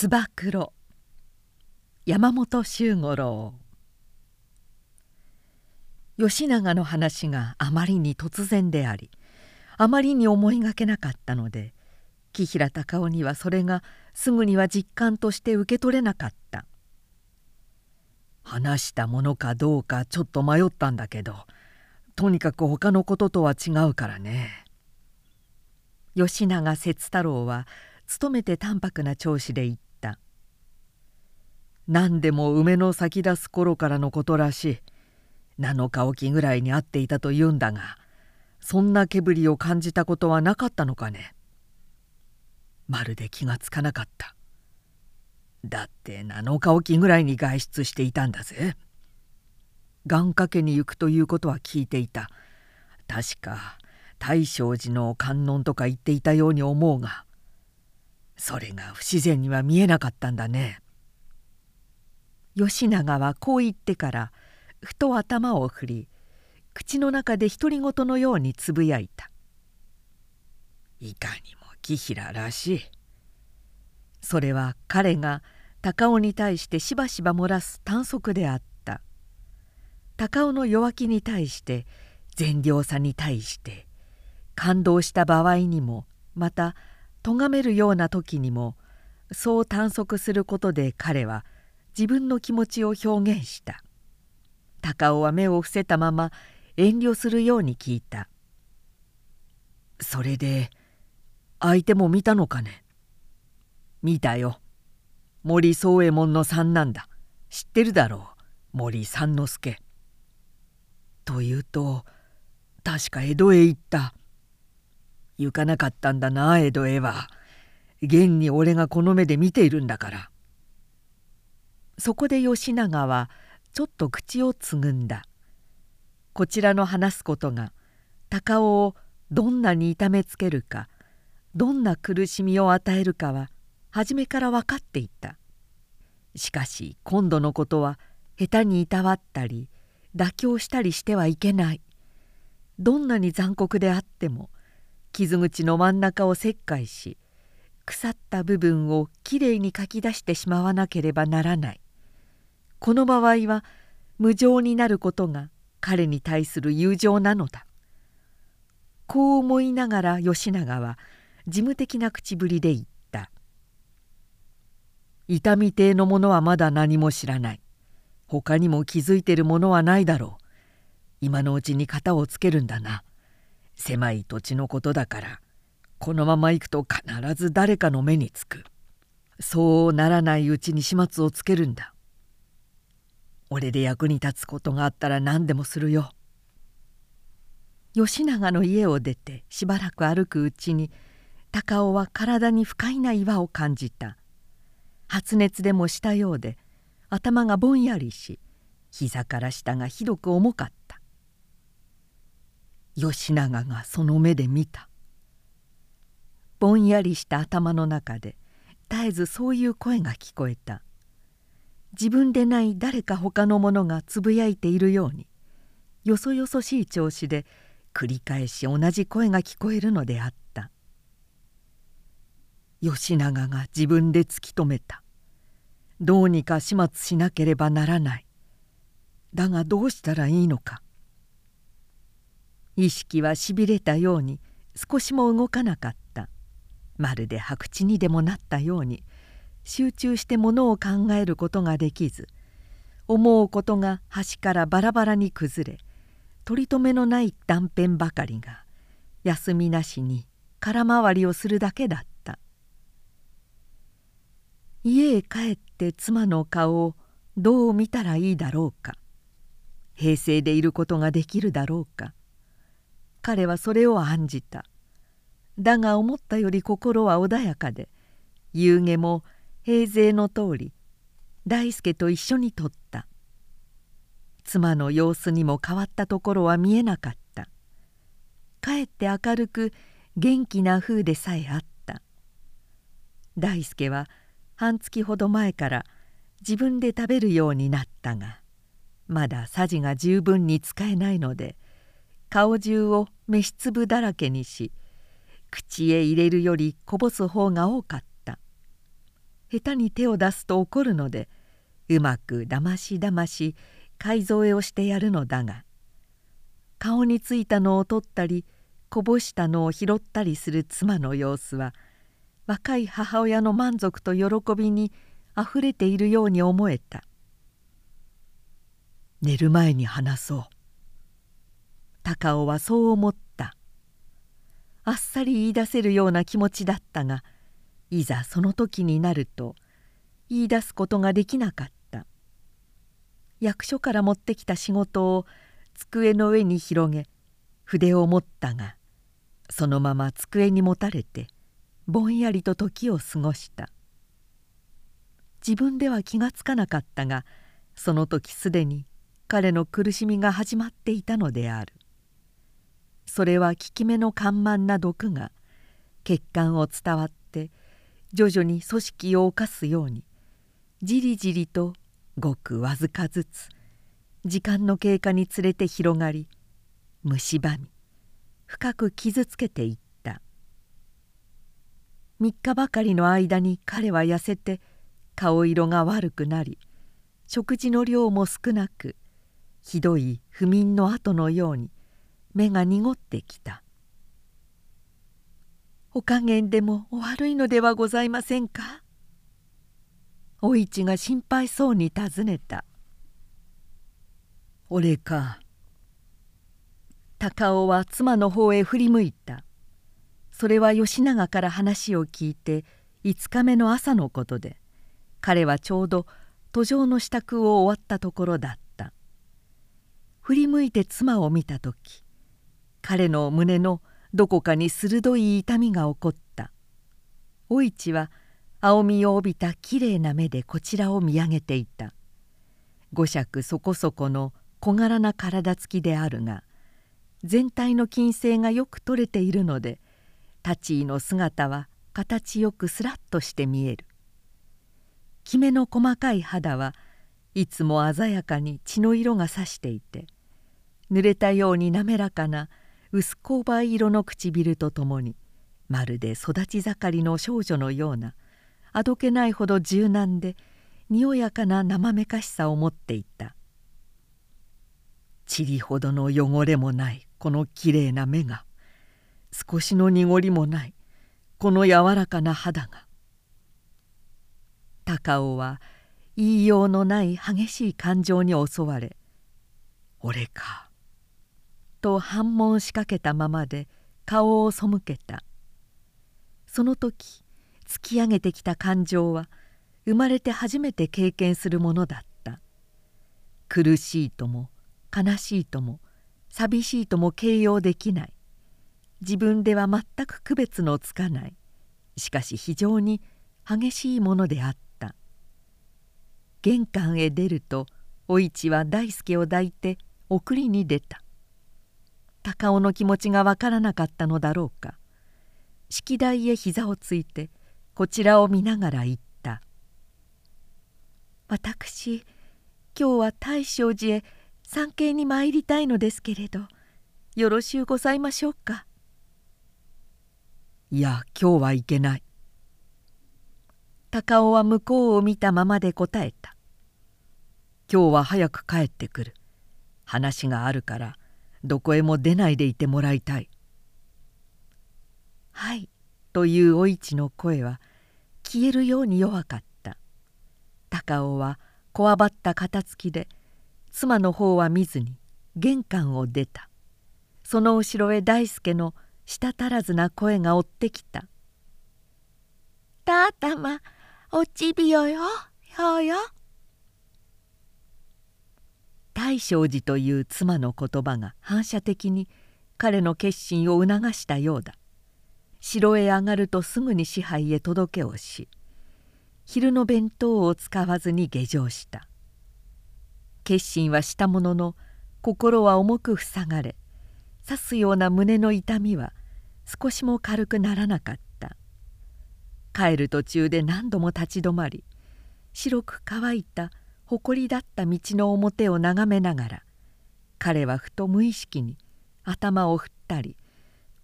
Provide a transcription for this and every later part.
つば九郎山本周五郎。吉永の話があまりに突然でありあまりに思いがけなかったので紀平隆夫にはそれがすぐには実感として受け取れなかった。話したものかどうかちょっと迷ったんだけどとにかく他のこととは違うからね。吉永節太郎は努めて淡白な調子で言「何でも梅の咲き出す頃からのことらしい。7日おきぐらいに会っていたと言うんだがそんな毛振りを感じたことはなかったのかね。まるで気がつかなかった。だって7日おきぐらいに外出していたんだぜ。願掛けに行くということは聞いていた。確か大正寺の観音とか言っていたように思うがそれが不自然には見えなかったんだね。吉永はこう言ってからふと頭を振り口の中で独り言のようにつぶやいた「いかにも紀平らしい」それは彼が高尾に対してしばしば漏らす短足であった。高尾の弱気に対して善良さに対して感動した場合にもまた咎めるような時にもそう短足することで彼は自分の気持ちを表現した。高尾は目を伏せたまま遠慮するように聞いた「それで相手も見たのかね?」「見たよ。森宗右衛門の三男だ。知ってるだろう。森三之助」というと確か江戸へ行った。行かなかったんだな江戸へは。現に俺がこの目で見ているんだから。そこで吉永はちょっと口をつぐんだ。こちらの話すことが高尾をどんなに痛めつけるかどんな苦しみを与えるかは初めから分かっていた。しかし今度のことは下手にいたわったり妥協したりしてはいけない。どんなに残酷であっても傷口の真ん中を切開し腐った部分をきれいにかき出してしまわなければならない。この場合は無情になることが彼に対する友情なのだ。こう思いながら吉永は事務的な口ぶりで言った「痛み亭の者はまだ何も知らない。他にも気づいてるものはないだろう。今のうちに型をつけるんだな。狭い土地のことだから。このまま行くと必ず誰かの目につく。そうならないうちに始末をつけるんだ。俺で役に立つことがあったら何でもするよ。吉永の家を出てしばらく歩くうちに高尾は体に不快な岩を感じた。発熱でもしたようで頭がぼんやりし膝から下がひどく重かった。吉永がその目で見た。ぼんやりした頭の中で絶えずそういう声が聞こえた。自分でない誰か他の者がつぶやいているようによそよそしい調子で繰り返し同じ声が聞こえるのであった。吉永が自分で突き止めた。どうにか始末しなければならない。だがどうしたらいいのか。意識はしびれたように少しも動かなかった。まるで白痴にでもなったように集中してものを考えることができず思うことが端からバラバラに崩れ取り留めのない断片ばかりが休みなしに空回りをするだけだった。家へ帰って妻の顔をどう見たらいいだろうか平静でいることができるだろうか。彼はそれを案じた。だが思ったより心は穏やかで夕げも平勢の通り大輔と一緒に撮った。妻の様子にも変わったところは見えなかった。かえって明るく元気な風でさえあった。大輔は半月ほど前から自分で食べるようになったがまださじが十分に使えないので顔中を飯粒だらけにし口へ入れるよりこぼす方が多かった。下手に手を出すと怒るのでうまくだましだまし買い添えをしてやるのだが顔についたのを取ったりこぼしたのを拾ったりする妻の様子は若い母親の満足と喜びにあふれているように思えた。寝る前に話そう。高尾はそう思った。あっさり言い出せるような気持ちだったがいざその時になると言い出すことができなかった。役所から持ってきた仕事を机の上に広げ筆を持ったがそのまま机にもたれてぼんやりと時を過ごした。自分では気がつかなかったがその時すでに彼の苦しみが始まっていたのである。それは効き目の緩慢な毒が血管を伝わって徐々に組織を犯すようにじりじりとごくわずかずつ時間の経過につれて広がり蝕み深く傷つけていった。3日ばかりの間に彼は痩せて顔色が悪くなり食事の量も少なくひどい不眠の跡のように目が濁ってきた「お加減でもお悪いのではございませんか?」お市が心配そうに尋ねた「俺か」高尾は妻の方へ振り向いた。それは吉永から話を聞いて5日目の朝のことで彼はちょうど途上の支度を終わったところだった。振り向いて妻を見た時彼の胸のどこかに鋭い痛みが起こった。お市は青みを帯びたきれいな目でこちらを見上げていた。五尺そこそこの小柄な体つきであるが全体の筋性がよく取れているので立ち居の姿は形よくすらっとして見える。きめの細かい肌はいつも鮮やかに血の色がさしていて濡れたように滑らかな薄紅梅色の唇とともにまるで育ち盛りの少女のようなあどけないほど柔軟でにおやかな生めかしさを持っていた。塵ほどの汚れもないこのきれいな目が少しの濁りもないこの柔らかな肌が。高尾は言いようのない激しい感情に襲われ「俺か」と反問しかけたままで顔を背けた。その時突き上げてきた感情は生まれて初めて経験するものだった。苦しいとも悲しいとも寂しいとも形容できない。自分では全く区別のつかない。しかし非常に激しいものであった。玄関へ出るとお市は大輔を抱いて送りに出た。高尾の気持ちがわからなかったのだろうか。式台へ膝をついてこちらを見ながら言った「私今日は大正寺へ参詣に参りたいのですけれどよろしゅうございましょうか」いや今日はいけない。高尾は向こうを見たままで答えた「今日は早く帰ってくる話があるからどこへも出ないでいてもらいたい」はいというお市の声は消えるように弱かった。高尾はこわばった肩つきで妻の方は見ずに玄関を出た。その後ろへ大輔の舌足らずな声が追ってきた「たたまおちびよよよよ」大正寺という妻の言葉が反射的に彼の決心を促したようだ。城へ上がるとすぐに支配へ届けをし昼の弁当を使わずに下城した。決心はしたものの心は重く塞がれ刺すような胸の痛みは少しも軽くならなかった。帰る途中で何度も立ち止まり白く乾いた埃だった道の表を眺めながら彼はふと無意識に頭を振ったり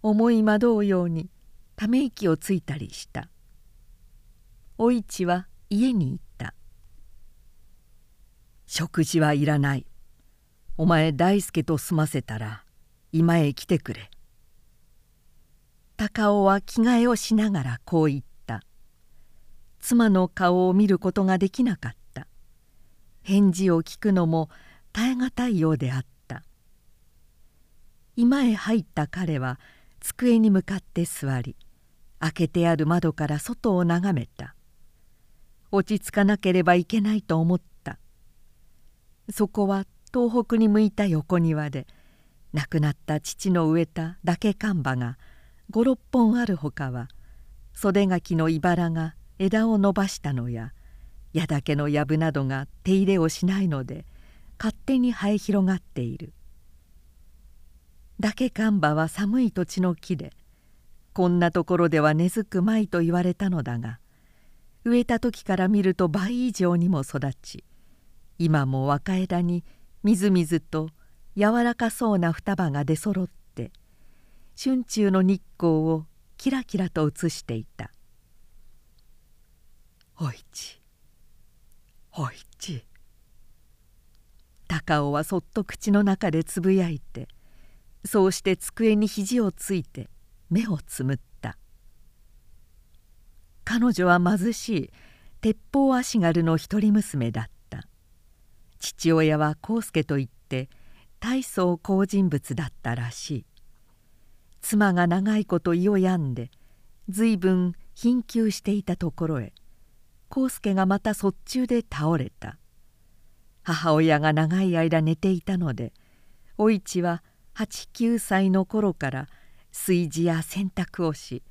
思い惑うようにため息をついたりした。お市は家に行った「食事はいらない。お前大輔と済ませたら今へ来てくれ」高尾は着替えをしながらこう言った。妻の顔を見ることができなかった。返事を聞くのも耐え難いようであった。居間へ入った彼は机に向かって座り開けてある窓から外を眺めた。落ち着かなければいけないと思った。そこは東北に向いた横庭で亡くなった父の植えた竹看板が56本あるほかは袖垣の茨が枝を伸ばしたのや矢竹の藪などが手入れをしないので勝手に生え広がっている。竹看板は寒い土地の木でこんなところでは根付くまいと言われたのだが植えた時から見ると倍以上にも育ち今も若枝にみずみずと柔らかそうな双葉が出そろって春中の日光をキラキラと映していた「おいち市お市」高尾はそっと口の中でつぶやいてそうして机に肘をついて目をつむった。彼女は貧しい鉄砲足軽の一人娘だった。父親は康介といって大層好人物だったらしい。妻が長いこと胃を病んで随分貧窮していたところへ康介がまた卒中で倒れた。母親が長い間寝ていたのでお市は89歳の頃から炊事や洗濯をし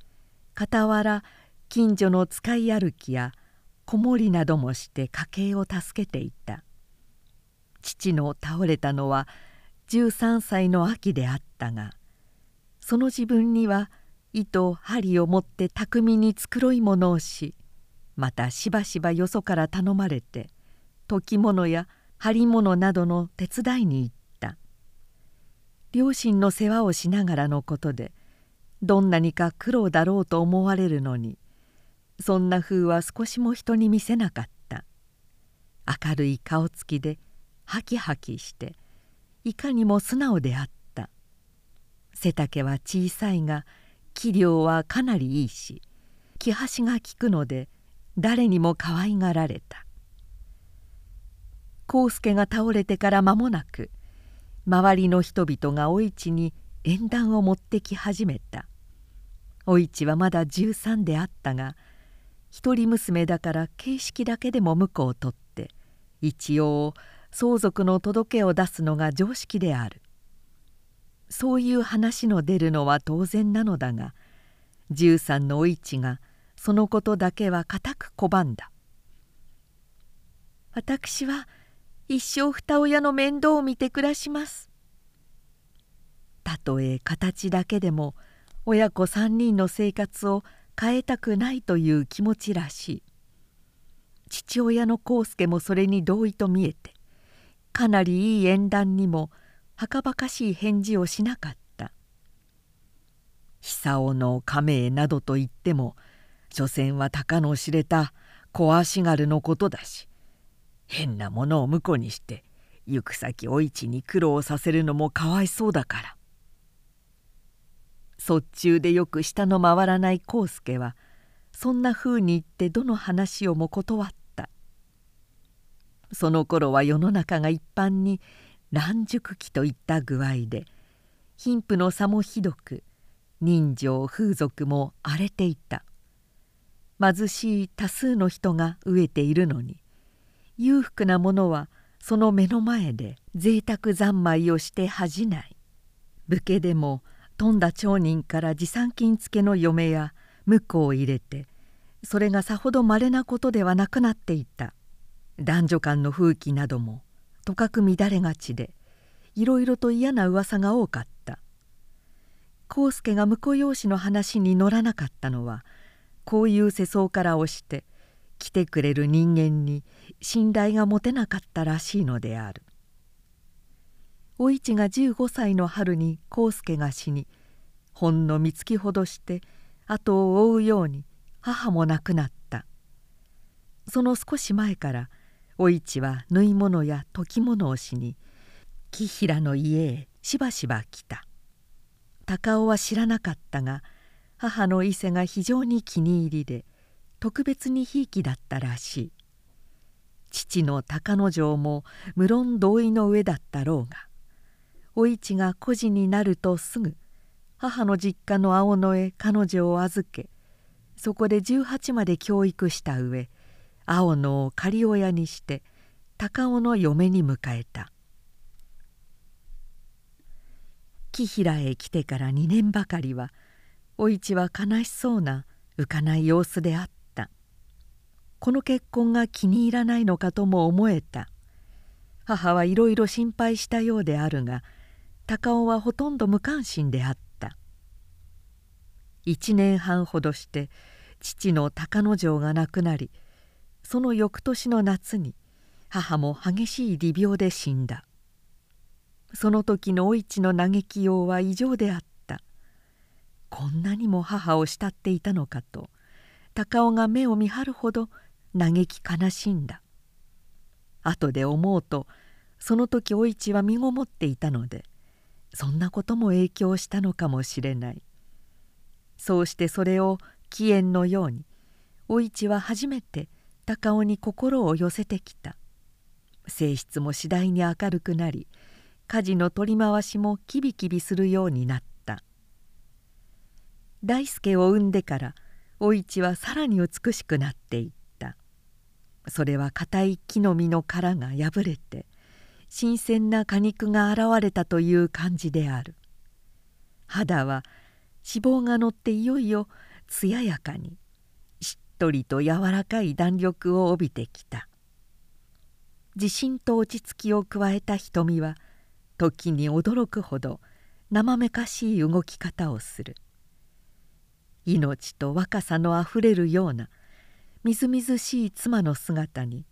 傍ら近所の使い歩きや子守などもして家計を助けていた。父の倒れたのは13歳の秋であったがその自分には糸針を持って巧みに繕い物をしまたしばしばよそから頼まれて解き物や針物などの手伝いに行った。両親の世話をしながらのことでどんなにか苦労だろうと思われるのにそんな風は少しも人に見せなかった。明るい顔つきでハキハキしていかにも素直であった。背丈は小さいが器量はかなりいいし気端が利くので誰にも可愛がられた。康介が倒れてから間もなく周りの人々がお市に縁談を持ってき始めた。お市はまだ13であったが一人娘だから形式だけでも婿を取って一応相続の届けを出すのが常識である。そういう話の出るのは当然なのだが十三のお市がそのことだけは固く拒んだ「私は一生二親の面倒を見て暮らします」たとえ形だけでも親子三人の生活を変えたくないという気持ちらしい。父親の康介もそれに同意と見えてかなりいい縁談にもはかばかしい返事をしなかった。久男の家名などと言っても所詮は鷹の知れた小足軽のことだし変なものを婿にして行く先お市に苦労させるのもかわいそうだから。卒中でよく下の回らない康介はそんなふうに言ってどの話をも断った。その頃は世の中が一般に乱熟期といった具合で貧富の差もひどく人情風俗も荒れていた。貧しい多数の人が飢えているのに裕福な者はその目の前で贅沢三昧をして恥じない。武家でも富んだ町人から持参金付けの嫁や婿を入れてそれがさほどまれなことではなくなっていた。男女間の風紀などもとかく乱れがちでいろいろと嫌な噂が多かった。康介が婿養子の話に乗らなかったのはこういう世相から押して来てくれる人間に信頼が持てなかったらしいのである。お市が15歳の春に康介が死にほんの三月ほどして後を追うように母も亡くなった。その少し前からお市は縫い物や解き物をしに木平の家へしばしば来た。高尾は知らなかったが母の伊勢が非常に気に入りで特別にひいきだったらしい。父の高野城も無論同意の上だったろうがお市が孤児になるとすぐ母の実家の青野へ彼女を預けそこで18まで教育した上青野を仮親にして高尾の嫁に迎えた。木平へ来てから2年ばかりはお市は悲しそうな浮かない様子であった。この結婚が気に入らないのかとも思えた。母はいろいろ心配したようであるが高尾はほとんど無関心であった。1年半ほどして父の高野城が亡くなりその翌年の夏に母も激しい利病で死んだ。その時のお市の嘆きようは異常であった。こんなにも母を慕っていたのかと高尾が目を見張るほど嘆き悲しんだ。後で思うとその時お市は身ごもっていたのでそんなことも影響したのかもしれない。そうしてそれを起源のようにお市は初めて高尾に心を寄せてきた。性質も次第に明るくなり家事の取り回しもキビキビするようになった。大輔を産んでからお市はさらに美しくなっていった。それは硬い木の実の殻が破れて新鮮な果肉が現れたという感じである。肌は脂肪が乗っていよいよ艶やかにしっとりと柔らかい弾力を帯びてきた。自信と落ち着きを加えた瞳は時に驚くほど生めかしい動き方をする。命と若さのあふれるようなみずみずしい妻の姿に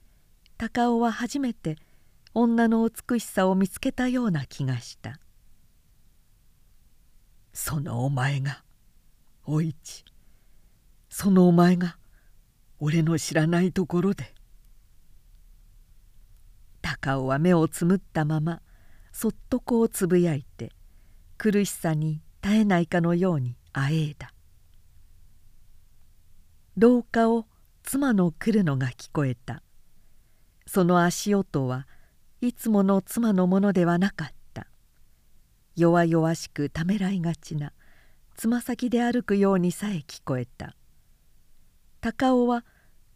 高尾は初めて女の美しさを見つけたような気がした「そのお前がお市そのお前が俺の知らないところで」高尾は目をつむったままそっとこうつぶやいて苦しさに耐えないかのようにあえいだ。廊下を妻の来るのが聞こえた。その足音はいつもの妻のものではなかった。弱々しくためらいがちなつま先で歩くようにさえ聞こえた。高尾は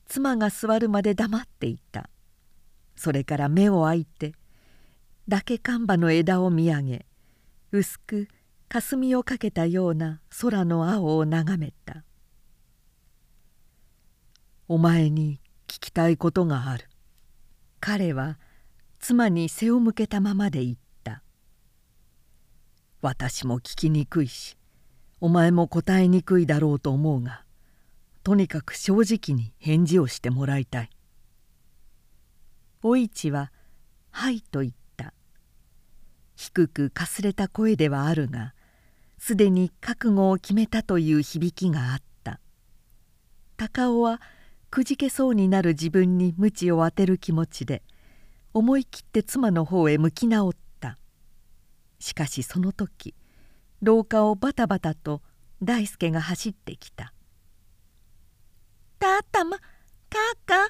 妻が座るまで黙っていた。それから目を開いてだけ看板の枝を見上げ薄く霞をかけたような空の青を眺めた「お前に聞きたいことがある」彼は妻に背を向けたままで言った「私も聞きにくいしお前も答えにくいだろうと思うがとにかく正直に返事をしてもらいたい」お市は「はい」と言った。低くかすれた声ではあるがすでに覚悟を決めたという響きがあった。高尾はくじけそうになる自分に鞭を当てる気持ちで思い切って妻の方へ向き直った。しかしその時廊下をバタバタと大輔が走ってきたたたまかか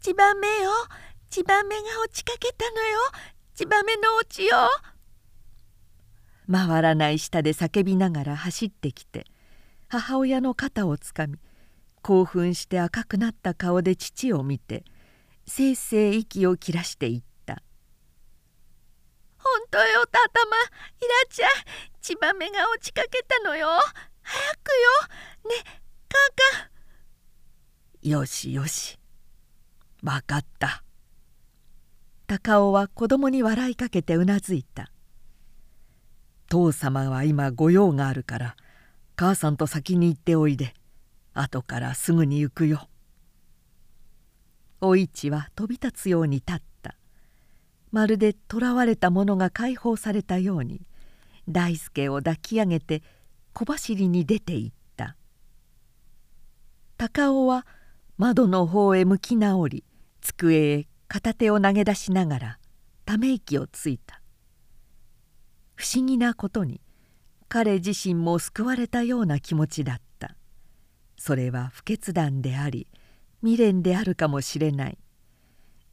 ちばめよちばめが落ちかけたのよちばめのおちよ回らない下で叫びながら走ってきて母親の肩をつかみ興奮して赤くなった顔で父を見てせいせい息を切らしていった「本当よたたまいらっちゃいちばめが落ちかけたのよ。早くよ。ねかかよしよし。分かった」高尾は子供に笑いかけてうなずいた「父様は今御用があるから母さんと先に行っておいで後からすぐに行くよ」お市は飛び立つように立った。まるで囚われた者が解放されたように大輔を抱き上げて小走りに出て行った。高尾は窓の方へ向き直り机へ片手を投げ出しながらため息をついた。不思議なことに彼自身も救われたような気持ちだった。それは不決断であり未練であるかもしれない。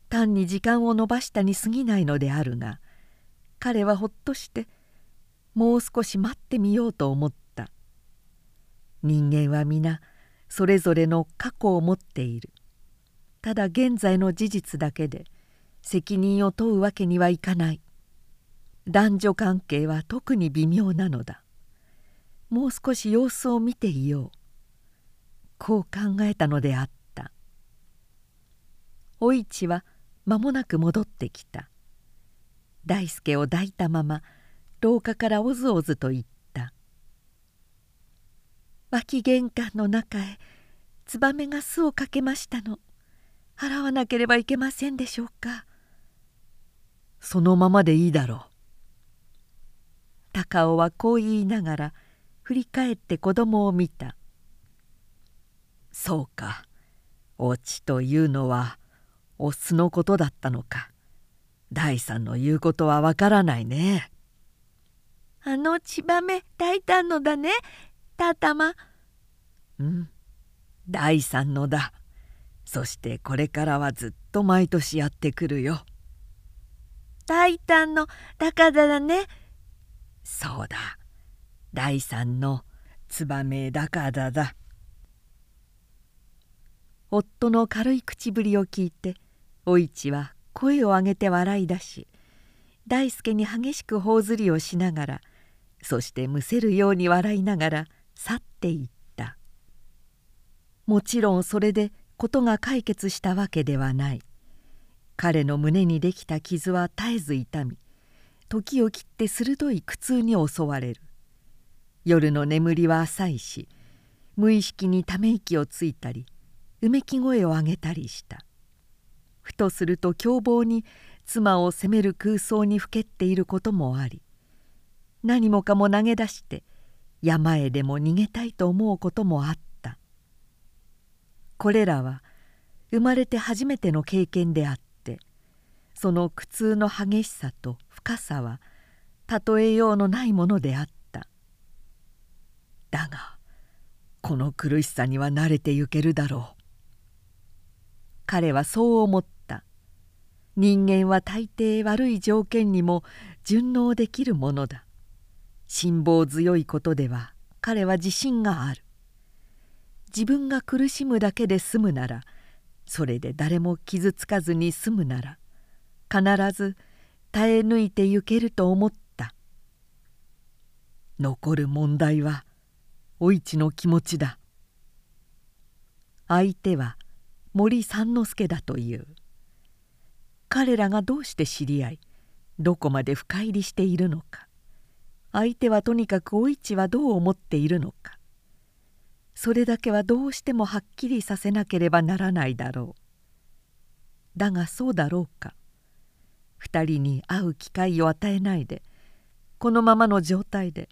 単に時間を延ばしたに過ぎないのであるが彼はほっとしてもう少し待ってみようと思った。人間は皆それぞれの過去を持っている。ただ現在の事実だけで責任を問うわけにはいかない。男女関係は特に微妙なのだ。もう少し様子を見ていよう。こう考えたのであった。お市は間もなく戻ってきた。大輔を抱いたまま廊下からおずおずと言った「脇玄関の中へツバメが巣をかけましたの。払わなければいけませんでしょうか」そのままでいいだろう。高尾はこう言いながら振り返って子供を見た「そうか。おちというのはオスのことだったのか。大さんの言うことはわからないね」あの千葉目大胆のだね。たたまうん。大さんのだ。そしてこれからはずっと毎年やってくるよ。大胆のだからだね。そうだ。第三のツバメだからだ夫の軽い口ぶりを聞いてお市は声を上げて笑い出し大輔に激しく頬ずりをしながらそしてむせるように笑いながら去っていった。もちろんそれで事が解決したわけではない。彼の胸にできた傷は絶えず痛み時を切って鋭い苦痛に襲われる。夜の眠りは浅いし無意識にため息をついたりうめき声を上げたりした。ふとすると凶暴に妻を責める空想にふけっていることもあり何もかも投げ出して山へでも逃げたいと思うこともあった。これらは生まれて初めての経験であってその苦痛の激しさと深さは例えようのないものであった。だがこの苦しさには慣れてゆけるだろう。彼はそう思った。人間は大抵悪い条件にも順応できるものだ。辛抱強いことでは彼は自信がある。自分が苦しむだけで済むならそれで誰も傷つかずに済むなら必ず耐え抜いてゆけると思った。残る問題はお市の気持ちだ。相手は森三之助だという。彼らがどうして知り合いどこまで深入りしているのか。相手はとにかくお市はどう思っているのか。それだけはどうしてもはっきりさせなければならないだろう。だがそうだろうか。二人に会う機会を与えないでこのままの状態で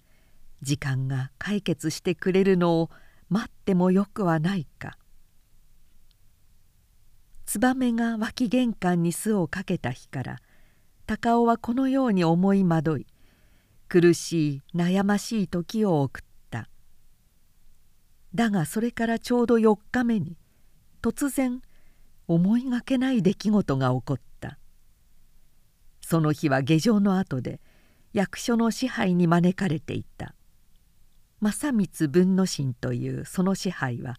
時間が解決してくれるのを待ってもよくはないか。ツバメが脇玄関に巣をかけた日から高尾はこのように思い惑い苦しい悩ましい時を送った。だがそれからちょうど4日目に突然思いがけない出来事が起こった。その日は下城の後で役所の支配に招かれていた。正光文之進というその支配は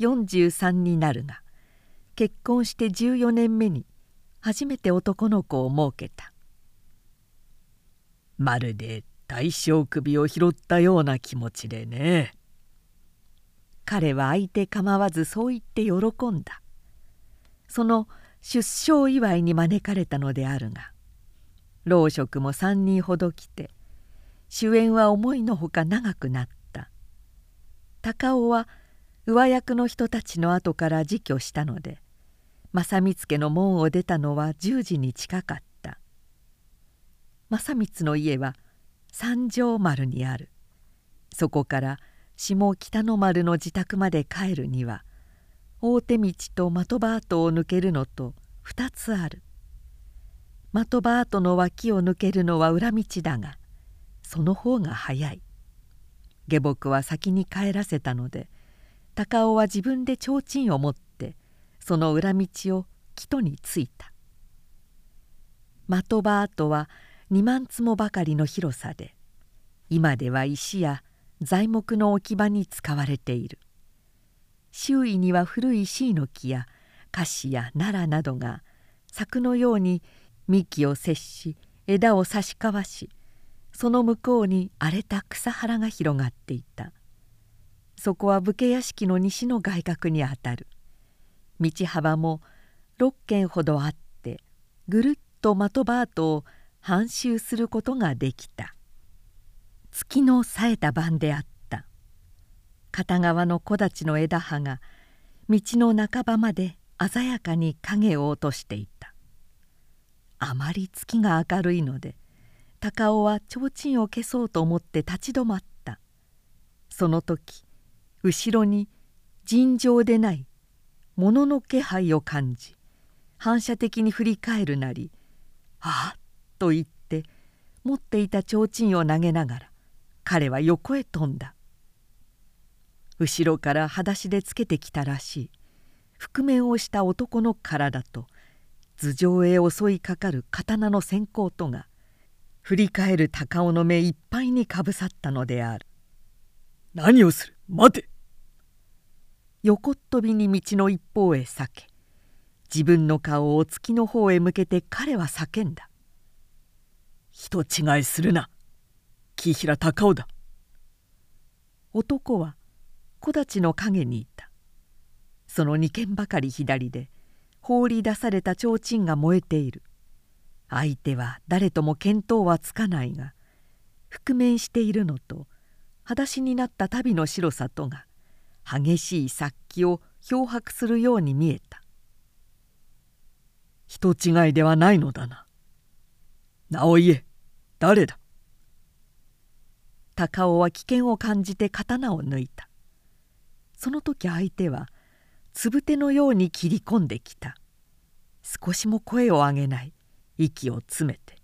43になるが結婚して14年目に初めて男の子を設けた。まるで大将首を拾ったような気持ちでね。彼は相手構わずそう言って喜んだ。その出生祝いに招かれたのであるが老職も3人ほど来て主演は思いのほか長くなった。高尾は上役の人たちの後から自居したので正光家の門を出たのは10時に近かった。正光の家は三条丸にある。そこから下北の丸の自宅まで帰るには大手道と的場跡を抜けるのと2つある。的場跡の脇を抜けるのは裏道だがその方が早い。下僕は先に帰らせたので高尾は自分で提灯を持ってその裏道を木戸に着いた。的場跡は2万坪ばかりの広さで今では石や材木の置き場に使われている。周囲には古い椎の木やカシや奈良などが柵のように幹を接し枝を差し交わしその向こうに荒れた草原が広がっていた。そこは武家屋敷の西の外郭にあたる。道幅も6軒ほどあってぐるっと的場跡を半周することができた。月の冴えた晩であった。片側の木立の枝葉が道の半ばまで鮮やかに影を落としていた。あまり月が明るいので高尾は提灯を消そうと思って立ち止まった。その時後ろに尋常でない物の気配を感じ反射的に振り返るなり「あっ!」と言って持っていた提灯を投げながら彼は横へ飛んだ後ろから裸足でつけてきたらしい覆面をした男の体と頭上へ襲いかかる刀の閃光とが振り返る高尾の目いっぱいにかぶさったのである「何をする？待て!」横っ飛びに道の一方へ避け自分の顔を月の方へ向けて彼は叫んだ「人違いするな木平隆夫だ」男は木立の陰にいた。その二軒ばかり左で放り出された提灯が燃えている。相手は誰とも見当はつかないが覆面しているのと裸足になった足袋の白さとが激しい殺気を漂白するように見えた。人違いではないのだな。名を言え誰だ。高尾は危険を感じて刀を抜いた。その時相手はつぶてのように切り込んできた。少しも声を上げない。息を詰めて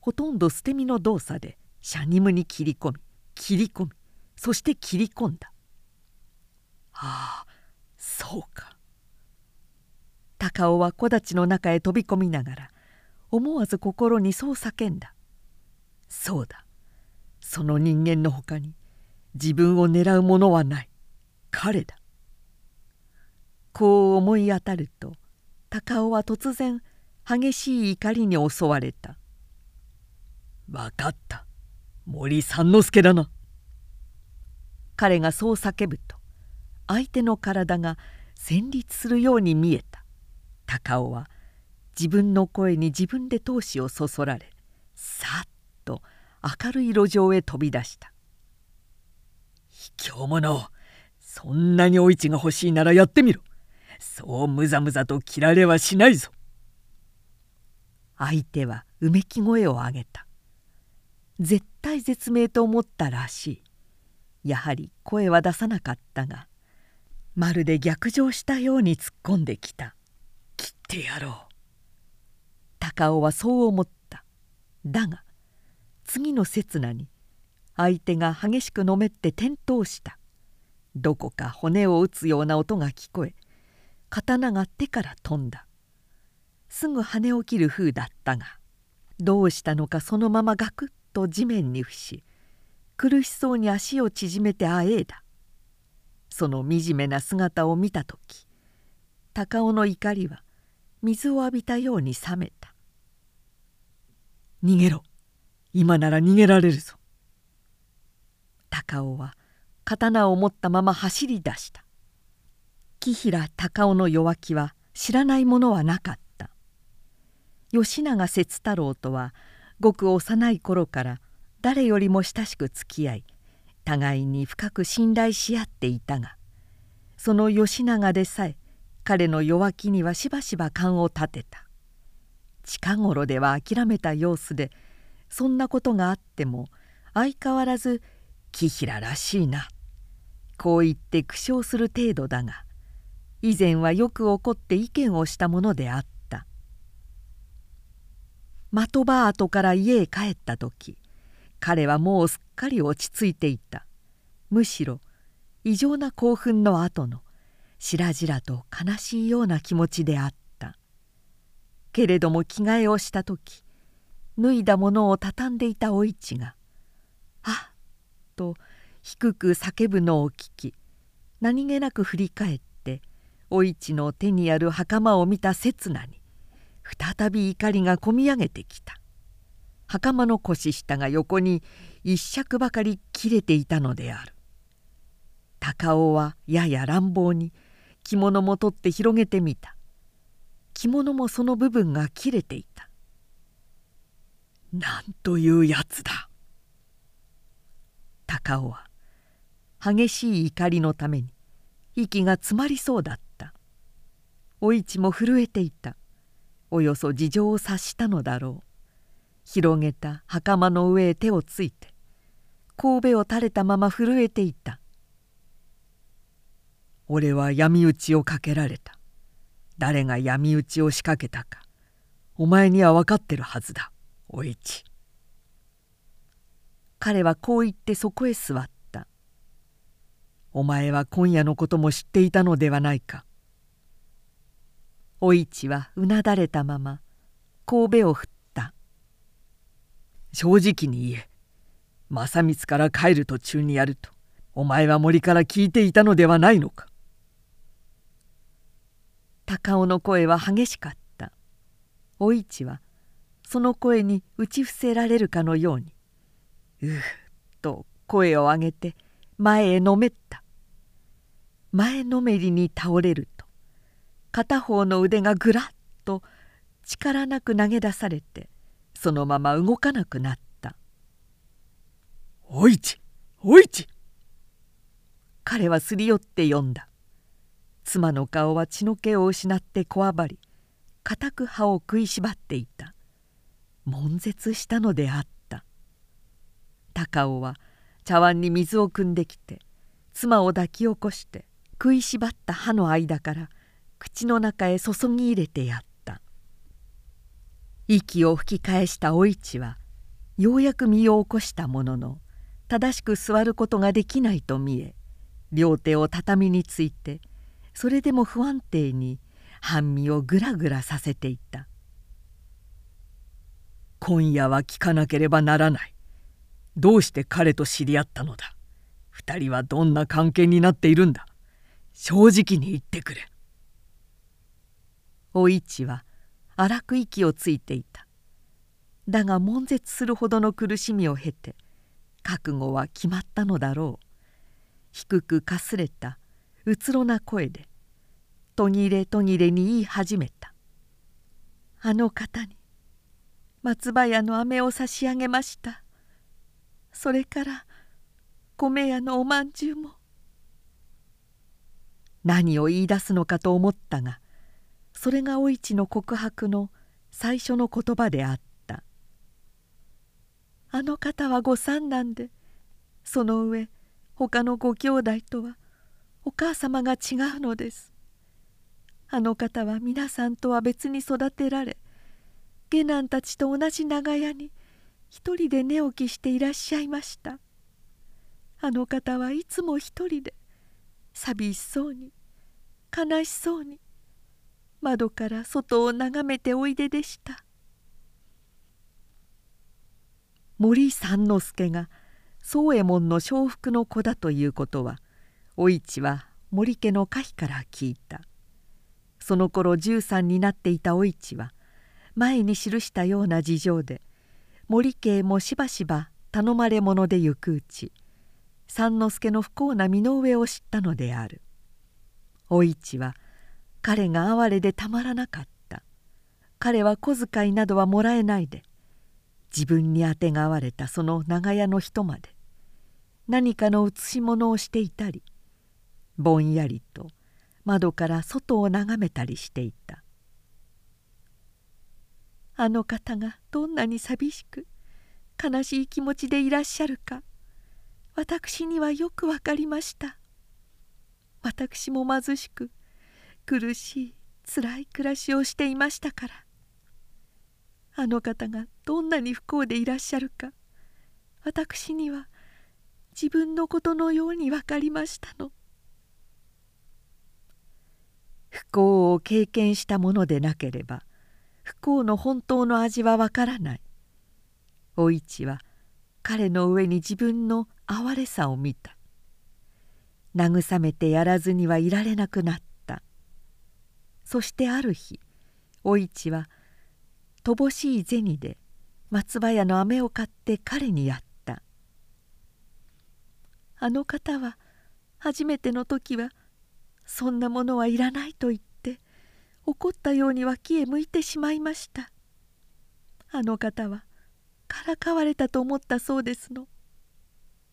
ほとんど捨て身の動作でシャニムに切り込み切り込みそして切り込んだ。ああそうか。高尾は木立の中へ飛び込みながら思わず心にそう叫んだ。そうだ。その人間のほかに自分を狙う者はない。彼だ。こう思い当たると高尾は突然激しい怒りに襲われた「分かった。森三之助だな」彼がそう叫ぶと相手の体が戦慄するように見えた。高尾は自分の声に自分で闘志をそそられさっと明るい路上へ飛び出した「卑怯者そんなにお市が欲しいならやってみろ。そうむざむざと切られはしないぞ」相手はうめき声を上げた。絶対絶命と思ったらしい。やはり声は出さなかったがまるで逆上したように突っ込んできた。切ってやろう。高尾はそう思った。だが次の刹那に相手が激しくのめって転倒した。どこか骨を打つような音が聞こえ刀が手から飛んだ。すぐ跳ね起きる風だったがどうしたのかそのままガクッと地面に伏し苦しそうに足を縮めてあえいだその惨めな姿を見た時高尾の怒りは水を浴びたように冷めた「逃げろ。今なら逃げられるぞ」高尾は刀を持ったまま走り出した。木平高尾の弱気は知らないものはなかった。吉永節太郎とはごく幼い頃から誰よりも親しく付き合い互いに深く信頼し合っていたがその吉永でさえ彼の弱気にはしばしば勘を立てた。近頃では諦めた様子でそんなことがあっても相変わらず「木平らしいな」こう言って苦笑する程度だが以前はよく怒って意見をしたものであった。的場跡から家へ帰った時彼はもうすっかり落ち着いていた。むしろ異常な興奮の後のしらじらと悲しいような気持ちであった。けれども着替えをした時脱いだものを畳んでいたお市が「あっ」と低く叫ぶのを聞き何気なく振り返ってお市の手にある袴を見た刹那に再び怒りがこみ上げてきた。袴の腰下が横に一尺ばかり切れていたのである。高尾はやや乱暴に着物も取って広げてみた。着物もその部分が切れていた。なんというやつだ。高尾は激しい怒りのために息が詰まりそうだった。お市も震えていた。およそ事情を察したのだろう。広げた袴の上へ手をついて神戸を垂れたまま震えていた「俺は闇討ちをかけられた。誰が闇討ちを仕掛けたかお前には分かってるはずだお市」彼はこう言ってそこへ座った「お前は今夜のことも知っていたのではないか」お市はうなだれたまま神戸を振った「正直に言え。正光から帰る途中にやるとお前は森から聞いていたのではないのか」高尾の声は激しかった。お市はその声に打ち伏せられるかのように「うっ」と声を上げて前へのめった。前のめりに倒れると片方の腕がぐらっと力なく投げ出されてそのまま動かなくなった「お市お市!」彼はすり寄って呼んだ。妻の顔は血の気を失ってこわばり固く歯を食いしばっていた。悶絶したのであった。高尾は茶碗に水を汲んできて妻を抱き起こして食いしばった歯の間から口の中へ注ぎ入れてやった息を吹き返したお市はようやく身を起こしたものの正しく座ることができないと見え両手を畳についてそれでも不安定に半身をぐらぐらさせていた。今夜は聞かなければならない。どうして彼と知り合ったのだ。二人はどんな関係になっているんだ。正直に言ってくれ。お市は荒く息をついていた。だが悶絶するほどの苦しみを経て覚悟は決まったのだろう。低くかすれたうつろな声で途切れ途切れに言い始めた「あの方に松葉屋の飴を差し上げました。それから米屋のおまんじゅうも。何を言い出すのかと思ったがそれがお市の告白の最初の言葉であった。あの方はご三男でその上他のご兄弟とはお母様が違うのです。あの方は皆さんとは別に育てられ下男たちと同じ長屋に一人で寝起きしていらっしゃいました。あの方はいつも一人で寂しそうに悲しそうに窓から外を眺めておいででした。森三之助が宗右衛門の承服の子だということはお市は森家の可否から聞いた。その頃13になっていたお市は前に記したような事情で森家もしばしば頼まれ者で行くうち三之助の不幸な身の上を知ったのである。お市は彼が哀れでたまらなかった。彼は小遣いなどはもらえないで自分にあてがわれたその長屋の人まで何かの写し物をしていたりぼんやりと窓から外を眺めたりしていた。あの方がどんなに寂しく悲しい気持ちでいらっしゃるか私にはよくわかりました。私も貧しく苦しいつらい暮らしをしていましたから。あの方がどんなに不幸でいらっしゃるか私には自分のことのように分かりましたの。不幸を経験したものでなければ不幸の本当の味はわからない。お市は彼の上に自分の哀れさを見た。慰めてやらずにはいられなくなった。そしてある日お市は乏しい銭で松葉屋の飴を買って彼にやった「あの方は初めての時はそんなものはいらないと言って怒ったように脇へ向いてしまいました。あの方はからかわれたと思ったそうですの。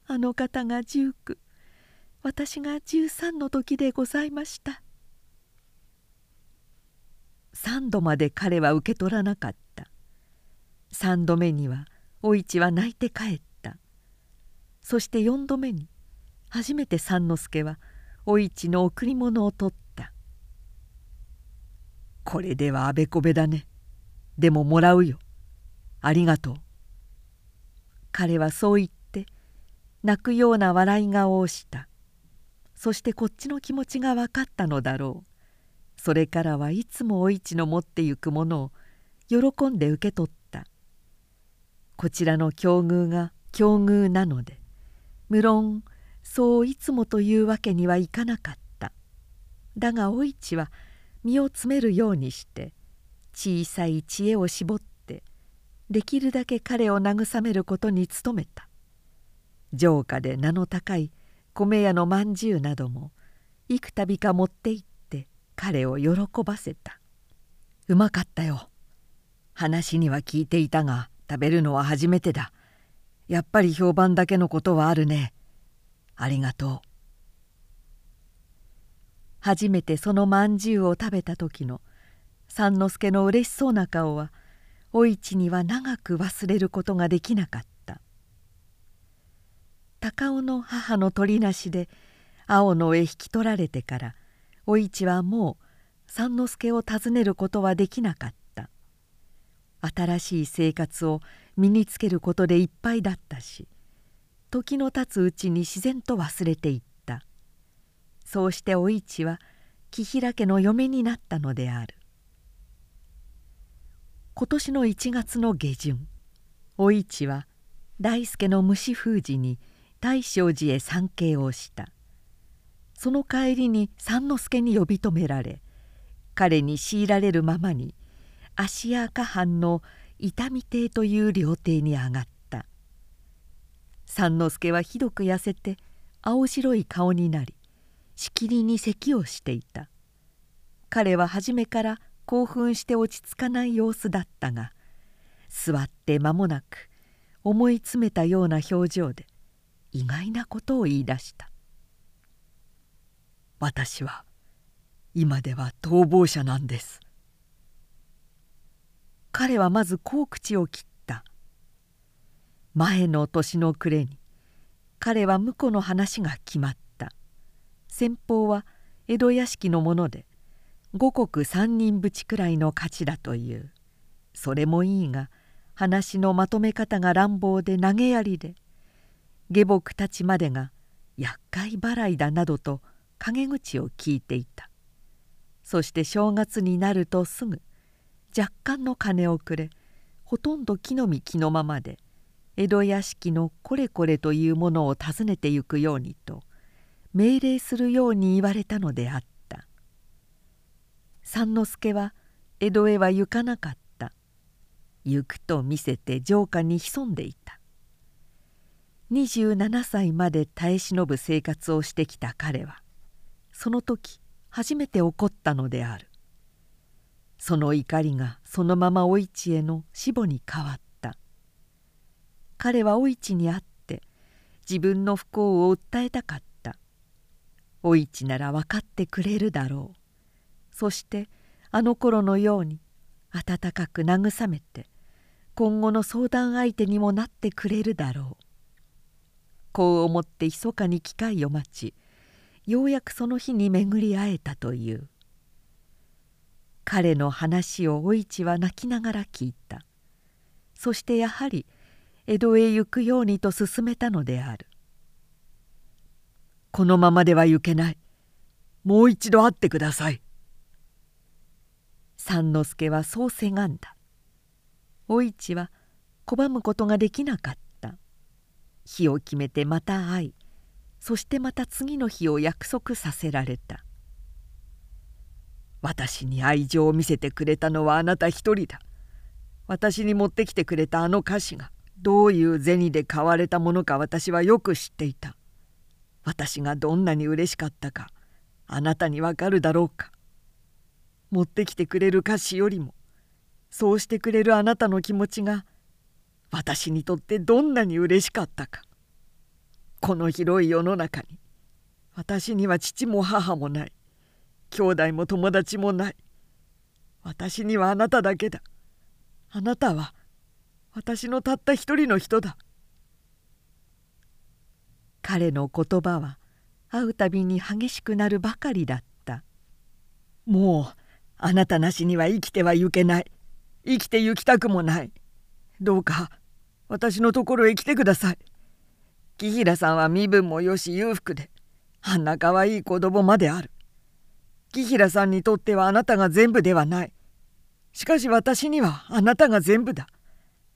あの方が19私が13の時でございました。3度まで彼は受け取らなかった。3度目にはお市は泣いて帰った。そして4度目に初めて三之助はお市の贈り物を取った「これではあべこべだね。でももらうよ。ありがとう」彼はそう言って泣くような笑い顔をした。そしてこっちの気持ちが分かったのだろう。それからはいつもお市の持ってゆくものを喜んで受け取った。こちらの境遇が境遇なので無論そういつもというわけにはいかなかった。だがお市は身を詰めるようにして小さい知恵を絞ってできるだけ彼を慰めることに努めた。城下で名の高い米屋のまんじゅうなども幾度か持って行って彼を喜ばせた「うまかったよ。話には聞いていたが食べるのは初めてだ。やっぱり評判だけのことはあるね。ありがとう」初めてそのまんじゅうを食べた時の三之助のうれしそうな顔はお市には長く忘れることができなかった。高尾の母の取りなしで青野へ引き取られてからお市はもう三之助を訪ねることはできなかった。新しい生活を身につけることでいっぱいだったし時の経つうちに自然と忘れていった。そうしてお市は紀平家の嫁になったのである。今年の1月の下旬お市は大輔の虫封じに大正寺へ参詣をした。その帰りに三之助に呼び止められ彼に強いられるままに芦屋下藩の伊丹邸という料亭に上がった。三之助はひどく痩せて青白い顔になりしきりに咳をしていた。彼は初めから興奮して落ち着かない様子だったが座って間もなく思い詰めたような表情で意外なことを言い出した「私は今では逃亡者なんです」彼はまずこう口を切った。前の年の暮れに彼は婿の話が決まった。先方は江戸屋敷のもので五国三人淵くらいの価値だという。それもいいが話のまとめ方が乱暴で投げやりで下僕たちまでが厄介払いだなどと陰口を聞いていた。そして正月になるとすぐ若干の金をくれほとんど木の実木のままで江戸屋敷のこれこれというものを訪ねてゆくようにと命令するように言われたのであった。三之助は江戸へは行かなかった。行くと見せて城下に潜んでいた。27歳まで耐え忍ぶ生活をしてきた彼はその時初めて怒ったのである。その怒りがそのままお市への死母に変わった。彼はお市に会って自分の不幸を訴えたかった。お市なら分かってくれるだろう。そしてあの頃のように温かく慰めて今後の相談相手にもなってくれるだろう。こう思って密かに機会を待ちようやくその日に巡り会えたという。彼の話をお市は泣きながら聞いた。そしてやはり江戸へ行くようにと勧めたのである。このままでは行けない。もう一度会ってください。三之助はそうせがんだ。お市は拒むことができなかった。日を決めてまた会いそしてまた次の日を約束させられた。私に愛情を見せてくれたのはあなた一人だ。私に持ってきてくれたあの菓子がどういう銭で買われたものか私はよく知っていた。私がどんなに嬉しかったかあなたにわかるだろうか。持ってきてくれる菓子よりもそうしてくれるあなたの気持ちが私にとってどんなに嬉しかったかこの広い世の中に。私には父も母もない。兄弟も友達もない。私にはあなただけだ。あなたは私のたった一人の人だ。彼の言葉は会うたびに激しくなるばかりだった。もうあなたなしには生きては行けない。生きて行きたくもない。どうか私のところへ来てください。木平さんは身分もよし裕福であんな可愛い子供まである。木平さんにとってはあなたが全部ではない。しかし私にはあなたが全部だ。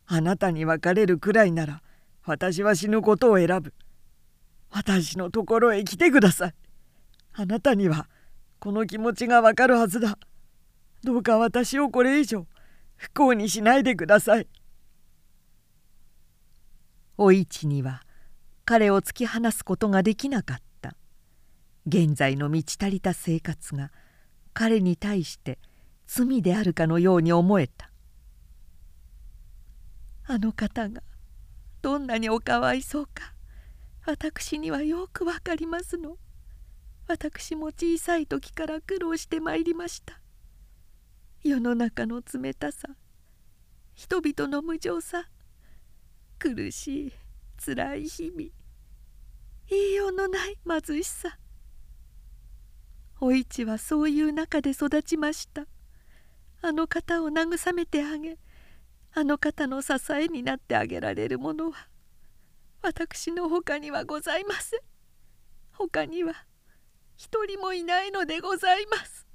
あなたに別れるくらいなら私は死ぬことを選ぶ。私のところへ来てください。あなたにはこの気持ちがわかるはずだ。どうか私をこれ以上不幸にしないでください。お市には彼を突き放すことができなかった。現在の満ち足りた生活が彼に対して罪であるかのように思えた。あの方がどんなにおかわいそうか私にはよくわかりますの。私も小さい時から苦労してまいりました。世の中の冷たさ人々の無情さ苦しい。つらい日々。言いようのない貧しさ。お市はそういう中で育ちました。あの方を慰めてあげあの方の支えになってあげられるものは私のほかにはございません。他には一人もいないのでございます。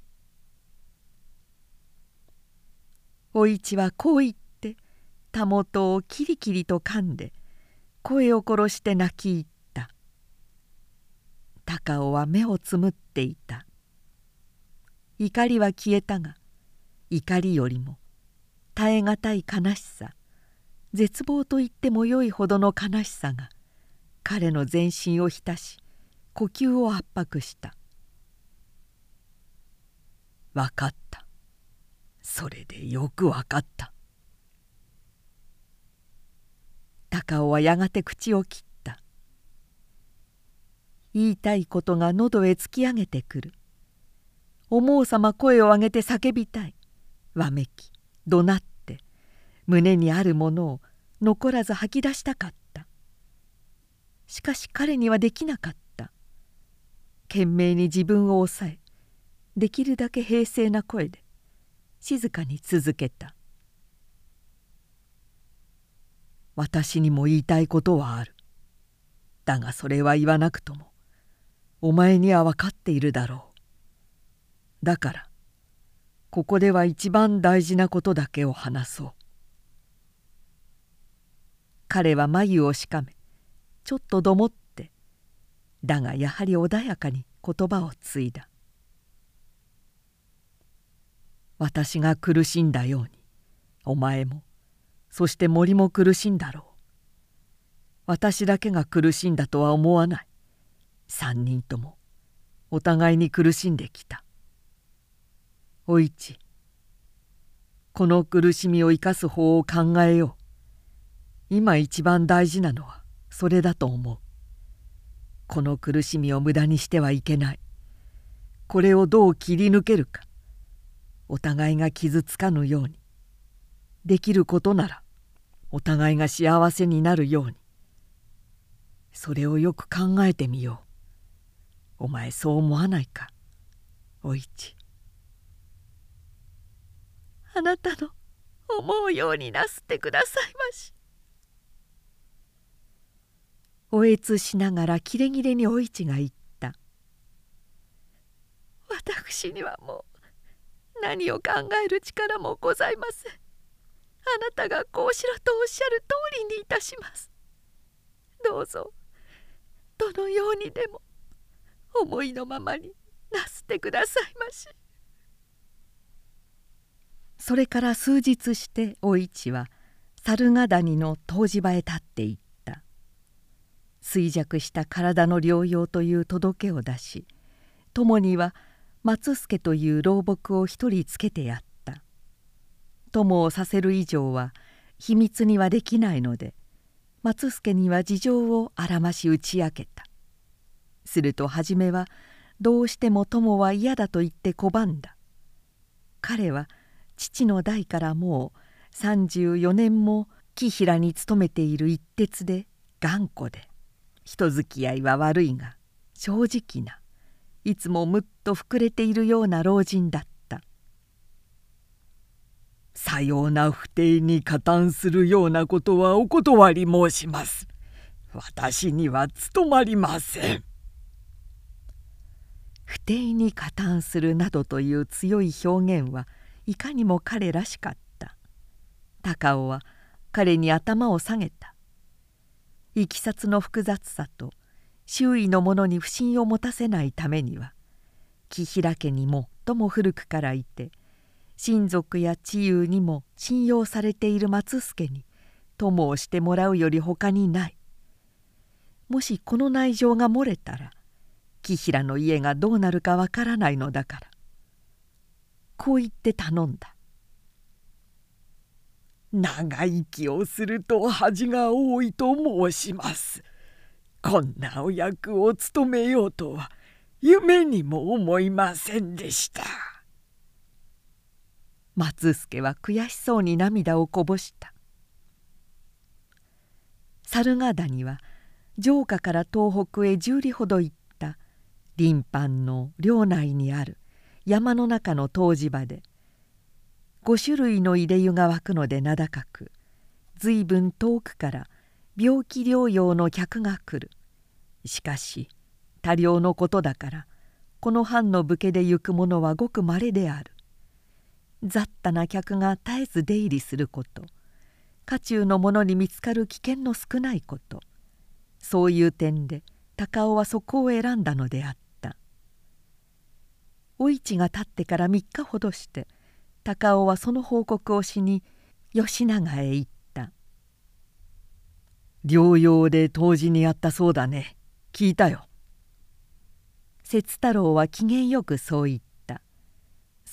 お市はこう言ってたもとをキリキリと噛んで声を殺して泣き入った。高尾は目をつむっていた。怒りは消えたが怒りよりも耐え難い悲しさ絶望と言ってもよいほどの悲しさが彼の全身を浸し呼吸を圧迫した「分かった。それでよく分かった」高尾はやがて口を切った。言いたいことが喉へ突き上げてくる。思うさま声を上げて叫びたい。わめき怒鳴って胸にあるものを残らず吐き出したかった。しかし彼にはできなかった。懸命に自分を抑えできるだけ平静な声で静かに続けた「私にも言いたいことはある。だがそれは言わなくともお前には分かっているだろう。だからここでは一番大事なことだけを話そう」彼は眉をしかめちょっとどもってだがやはり穏やかに言葉を継いだ「私が苦しんだようにお前もそして森も苦しんだろう。私だけが苦しんだとは思わない。三人ともお互いに苦しんできた。お市この苦しみを生かす方を考えよう。今一番大事なのはそれだと思う。この苦しみを無駄にしてはいけない。これをどう切り抜けるか。お互いが傷つかぬように。できることならお互いが幸せになるように。それをよく考えてみよう。お前そう思わないか？お市あなたの思うようになすってくださいまし。おえつしながらキレキレにお市が言った「私にはもう何を考える力もございません。あなたがこうしろとおっしゃる通りにいたします。どうぞどのようにでも思いのままになすってくださいまし」。それから数日してお市は猿ヶ谷の湯治場へ立っていった衰弱した体の療養という届けを出し友には松助という老木を一人つけてやった友をさせる以上は秘密にはできないので松助には事情をあらまし打ち明けた。すると初めはどうしても友は嫌だと言って拒んだ。彼は「父の代からもう34年も木平に勤めている一徹で頑固で人付き合いは悪いが正直ないつもむっと膨れているような老人だった。さような不定に加担するようなことはお断り申します。私には務まりません。不定に加担するなどという強い表現はいかにも彼らしかった。高尾は彼に頭を下げた。いきさつの複雑さと周囲の者に不信を持たせないためには木平家に最も古くからいて親族や知友にも信用されている松助に友をしてもらうよりほかにない。もしこの内情が漏れたら木平の家がどうなるかわからないのだから。こう言って頼んだ。長生きをすると恥が多いと申します。こんなお役を務めようとは夢にも思いませんでした。松助は悔しそうに涙をこぼした。猿ヶ谷は城下から東北へ十里ほど行った。林藩の領内にある。山の中の湯治場で。5種類の入れ湯が湧くので名高く。随分遠くから。病気療養の客が来る。しかし多量のことだから。この藩の武家で行く者はごくまれである。雑多な客が絶えず出入りすること。家中の者に見つかる危険の少ないこと。そういう点で高尾はそこを選んだのであった。お市が立ってから3日ほどして高尾はその報告をしに吉永へ行った「療養で湯治にあったそうだね。聞いたよ」節太郎は機嫌よくそう言った。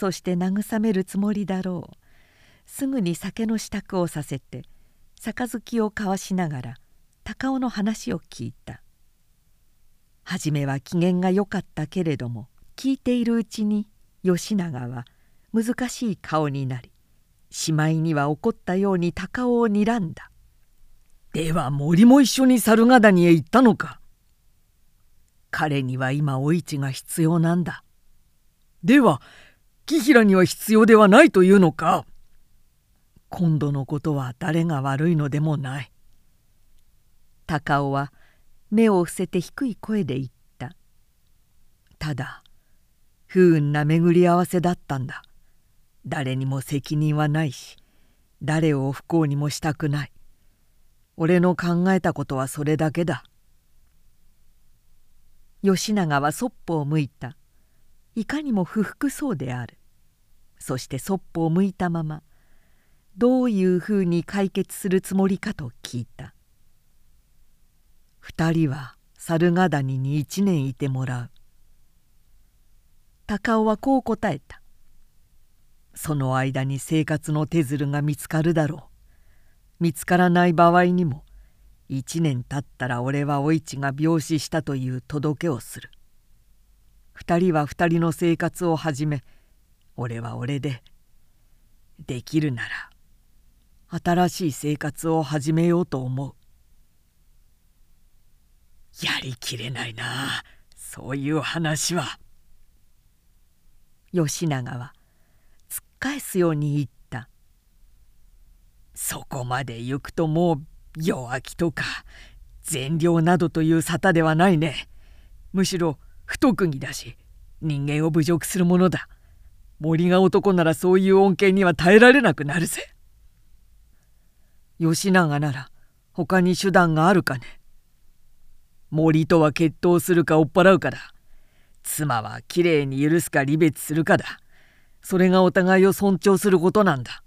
そして慰めるつもりだろうすぐに酒の支度をさせて杯を交わしながら高尾の話を聞いた初めは機嫌が良かったけれども聞いているうちに吉永は難しい顔になりしまいには怒ったように高尾を睨んだ「では森も一緒に猿ヶ谷へ行ったのか?」彼には今お市が必要なんだ。では木平には必要ではないというのか。今度のことは誰が悪いのでもない。高尾は目を伏せて低い声で言った。ただ不運な巡り合わせだったんだ。誰にも責任はないし誰を不幸にもしたくない。俺の考えたことはそれだけだ。吉永はそっぽを向いた。いかにも不服そうである。そしてそっぽを向いたままどういうふうに解決するつもりかと聞いた。二人は猿ヶ谷に一年いてもらう。高尾はこう答えた「その間に生活の手づるが見つかるだろう。見つからない場合にも一年経ったら俺はお市が病死したという届けをする。二人は二人の生活を始め俺は俺でできるなら新しい生活を始めようと思う。やりきれないなそういう話は。吉永は突っ返すように言った。そこまで行くともう弱気とか善良などという沙汰ではないね。むしろ不得意だし人間を侮辱するものだ。森が男ならそういう恩恵には耐えられなくなるぜ。吉永なら他に手段があるかね。森とは決闘するか追っ払うかだ。妻はきれいに許すか離別するかだ。それがお互いを尊重することなんだ。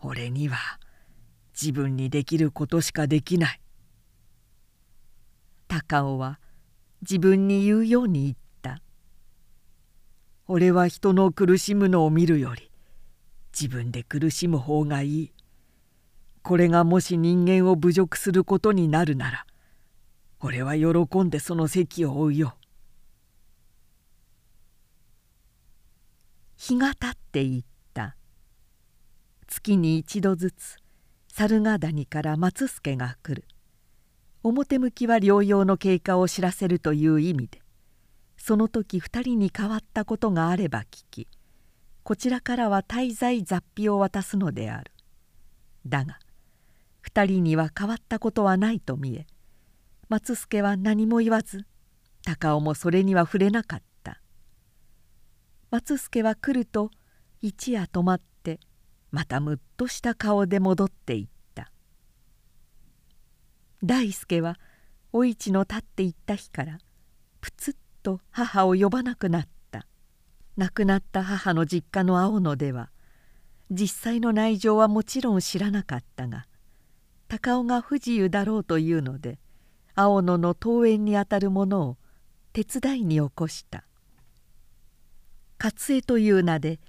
俺には自分にできることしかできない。高尾は自分に言うように言った「俺は人の苦しむのを見るより自分で苦しむ方がいい」これがもし人間を侮辱することになるなら俺は喜んでその席を追うよ。日が経っていった。月に一度ずつ猿ヶ谷から松助が来る。表向きは療養の経過を知らせるという意味で。その時二人に変わったことがあれば聞きこちらからは滞在雑費を渡すのである。だが二人には変わったことはないと見え松助は何も言わず高尾もそれには触れなかった。松助は来ると一夜泊まってまたむっとした顔で戻っていった。大輔はお市の立っていった日からぷつっと母を呼ばなくなった。亡くなった母の実家の青野では実際の内情はもちろん知らなかったが高尾が不自由だろうというので青野の登園にあたるものを手伝いに起こした。勝江という名で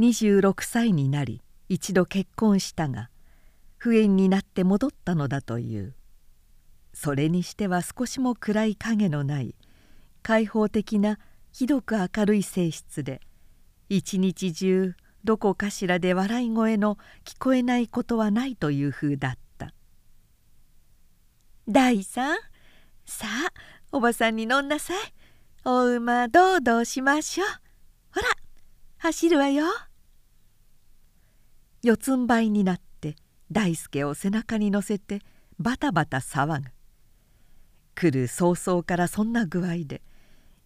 26歳になり一度結婚したが不縁になって戻ったのだという。それにしては少しも暗い影のない開放的なひどく明るい性質で一日中どこかしらで笑い声の聞こえないことはないというふうだった「大さんさあおばさんに飲んなさい。お馬どうどうしましょう。ほら走るわよ」。四つん這いになって大輔を背中に乗せてバタバタ騒ぐ。来る早々からそんな具合で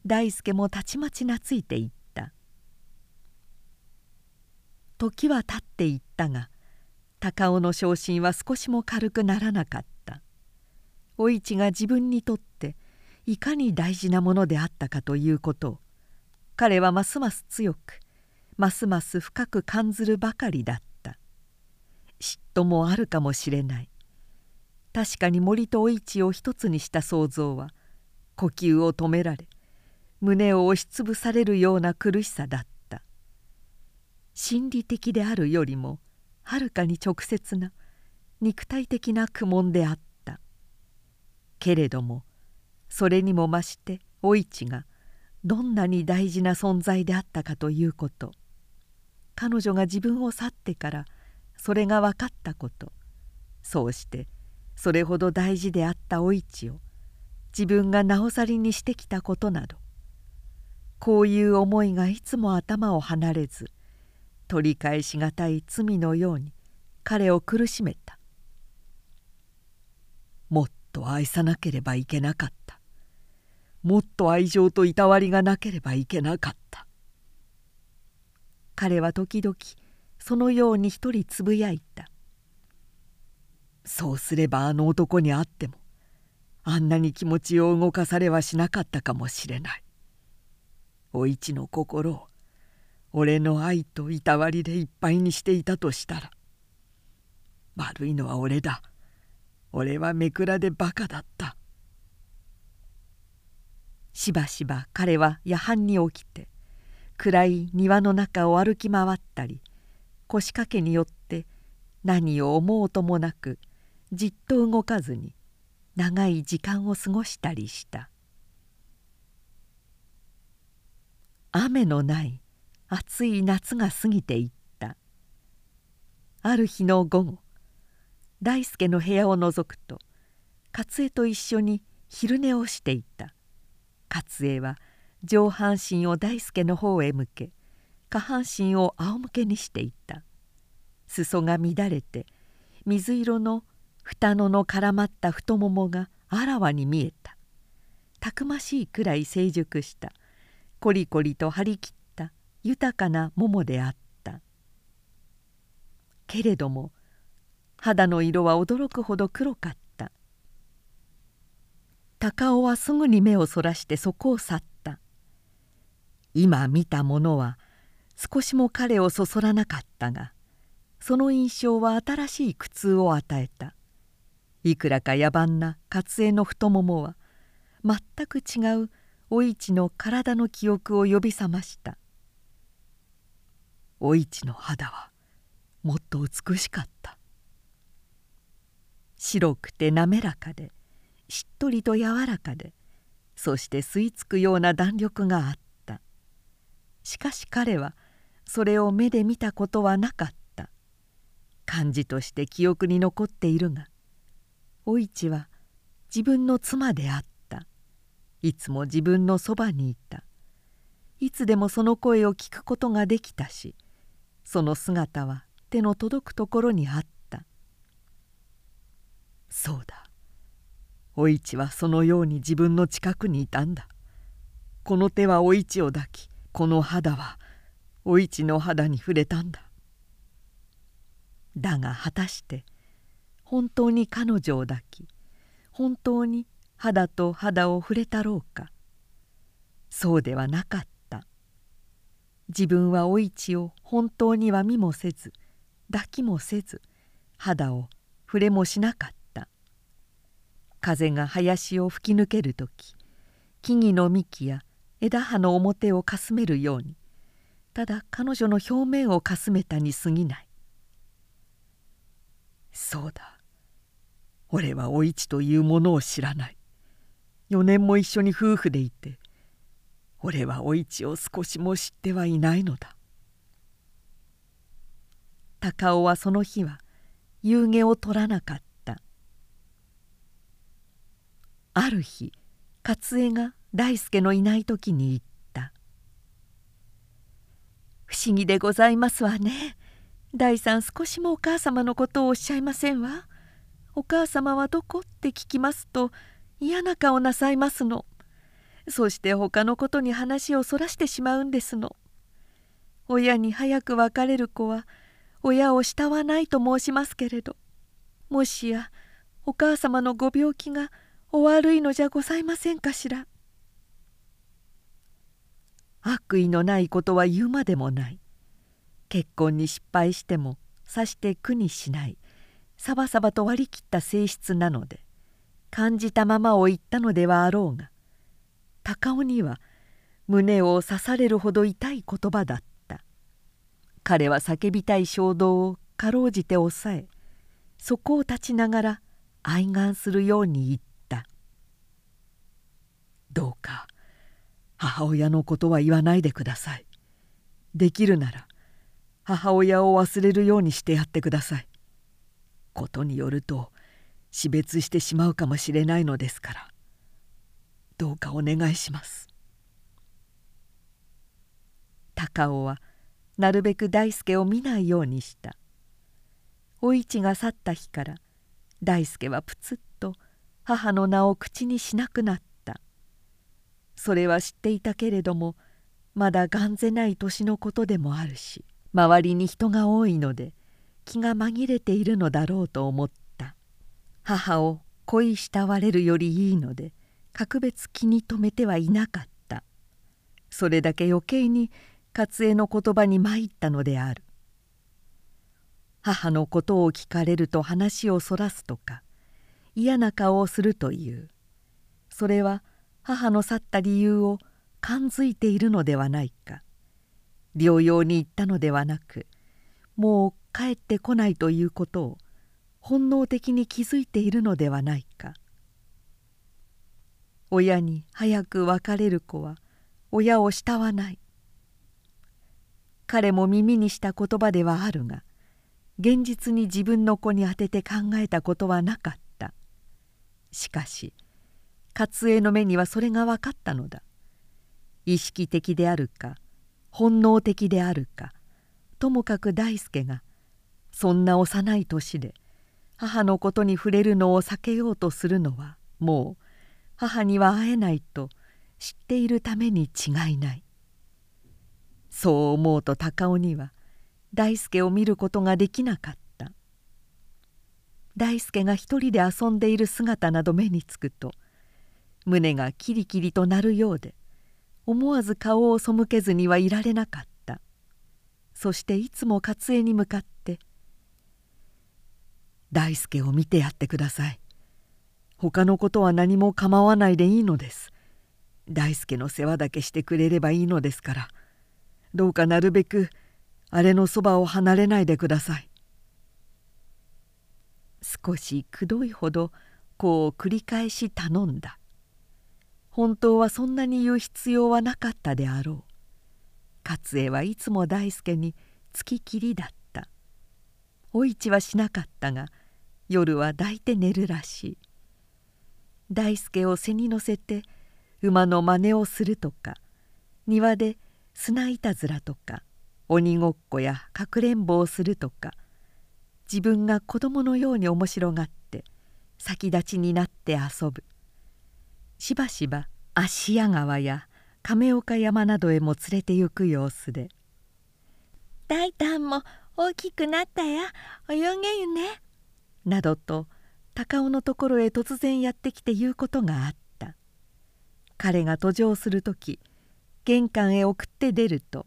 大輔もたちまち懐いていった。時は経っていったが高尾の昇進は少しも軽くならなかった。お市が自分にとっていかに大事なものであったかということを彼はますます強くますます深く感ずるばかりだった。嫉妬もあるかもしれない。確かに森とお市を一つにした想像は呼吸を止められ胸を押しつぶされるような苦しさだった。心理的であるよりもはるかに直接な肉体的な苦悶であった。けれどもそれにも増してお市がどんなに大事な存在であったかということ。彼女が自分を去ってから「それが分かったこと。そうしてそれほど大事であったお市を自分がなおさりにしてきたことなどこういう思いがいつも頭を離れず取り返しがたい罪のように彼を苦しめた。もっと愛さなければいけなかった。もっと愛情といたわりがなければいけなかった。彼は時々そのように一人つぶやいた。そうすればあの男に会ってもあんなに気持ちを動かされはしなかったかもしれない。お市の心を俺の愛といたわりでいっぱいにしていたとしたら悪いのは俺だ。俺はめくらでバカだった。しばしば彼は夜半に起きて暗い庭の中を歩き回ったり腰掛けによって何を思うともなくじっと動かずに長い時間を過ごしたりした。雨のない暑い夏が過ぎていった。ある日の午後大輔の部屋をのぞくと勝江と一緒に昼寝をしていた。勝江は上半身を大輔の方へ向け下半身を仰向けにしていた。裾が乱れて水色の双野の絡まった太ももがあらわに見えた。たくましいくらい成熟した。コリコリと張り切った豊かな桃であった。けれども肌の色は驚くほど黒かった。高尾はすぐに目をそらしてそこを去った。今見たものは少しも彼をそそらなかったがその印象は新しい苦痛を与えた。いくらか野蛮な勝江の太ももは全く違うお市の体の記憶を呼び覚ました。お市の肌はもっと美しかった。白くて滑らかでしっとりと柔らかでそして吸い付くような弾力があった。しかし彼はそれを目で見たことはなかった。感じとして記憶に残っているがお市は自分の妻であった。いつも自分のそばにいた。いつでもその声を聞くことができたしその姿は手の届くところにあった。そうだ。お市はそのように自分の近くにいたんだ。この手はお市を抱きこの肌はお市の肌に触れたんだ。だが果たして本当に彼女を抱き本当に肌と肌を触れたろうか。そうではなかった。自分はお市を本当には見もせず抱きもせず肌を触れもしなかった。風が林を吹き抜ける時木々の幹や枝葉の表をかすめるようにただ彼女の表面をかすめたに過ぎない。そうだ。俺はお市というものを知らない。4年も一緒に夫婦でいて俺はお市を少しも知ってはいないのだ。高尾はその日は夕げを取らなかった。ある日勝江が大輔のいない時に言った「不思議でございますわね。大さん少しもお母様のことをおっしゃいませんわ。お母様はどこって聞きますと嫌な顔なさいますの。そして他のことに話をそらしてしまうんですの。親に早く別れる子は親を慕わないと申しますけれどもしやお母様のご病気がお悪いのじゃございませんかしら。悪意のないことは言うまでもない。結婚に失敗してもさして苦にしない。サバサバと割り切った性質なので。感じたままを言ったのではあろうが高尾には胸を刺されるほど痛い言葉だった。彼は叫びたい衝動をかろうじて抑えそこを立ちながら愛願するように言った「どうか母親のことは言わないでください。できるなら母親を忘れるようにしてやってください。ことによると死別してしまうかもしれないのですから。どうかお願いします」高尾はなるべく大輔を見ないようにした。お市が去った日から大輔はぷつっと母の名を口にしなくなった。それは知っていたけれどもまだがんぜない年のことでもあるし周りに人が多いので気が紛れているのだろうと思った。母を恋慕われるよりいいので格別気に留めてはいなかった。それだけ余計に勝江の言葉に参ったのである。母のことを聞かれると話をそらすとか嫌な顔をするという。それは母の去った理由を感づいているのではないか。療養に行ったのではなくもう帰ってこないということを本能的に気づいているのではないか。親に早く別れる子は親を慕わない。彼も耳にした言葉ではあるが現実に自分の子に当てて考えたことはなかった。しかし勝江の目にはそれが分かったのだ。意識的であるか本能的であるかともかく大輔がそんな幼い年で母のことに触れるのを避けようとするのはもう母には会えないと知っているために違いない。そう思うと高尾には大輔を見ることができなかった。大輔が一人で遊んでいる姿など目につくと胸がキリキリとなるようで思わず顔を背けずにはいられなかった。そしていつも勝江に向かって「大輔を見てやってください。他のことは何も構わないでいいのです。大輔の世話だけしてくれればいいのですから。どうかなるべくあれのそばを離れないでください」少しくどいほどこう繰り返し頼んだ。本当はそんなに言う必要はなかったであろう。勝栄はいつも大輔につききりだった。お市はしなかったが夜は抱いて寝るらしい。大輔を背に乗せて馬の真似をするとか庭で砂いたずらとか鬼ごっこやかくれんぼをするとか自分が子供のように面白がって先立ちになって遊ぶ。しばしば芦屋川や亀岡山などへも連れて行く様子で「大胆も大きくなったや。泳げゆね」などと高尾のところへ突然やってきて言うことがあった。彼が途上する時玄関へ送って出ると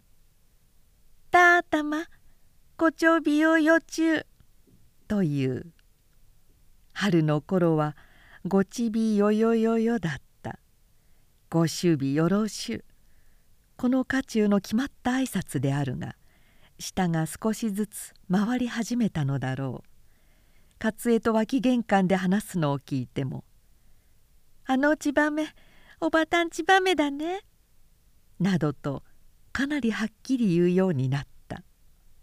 「たあたまご長美容予中」という。春の頃は「ごちびよよよよだったご祝備よろしゅうこの家中の決まった挨拶であるが舌が少しずつ回り始めたのだろう勝江と脇玄関で話すのを聞いても「あのちばめおばたんちばめだね」などとかなりはっきり言うようになった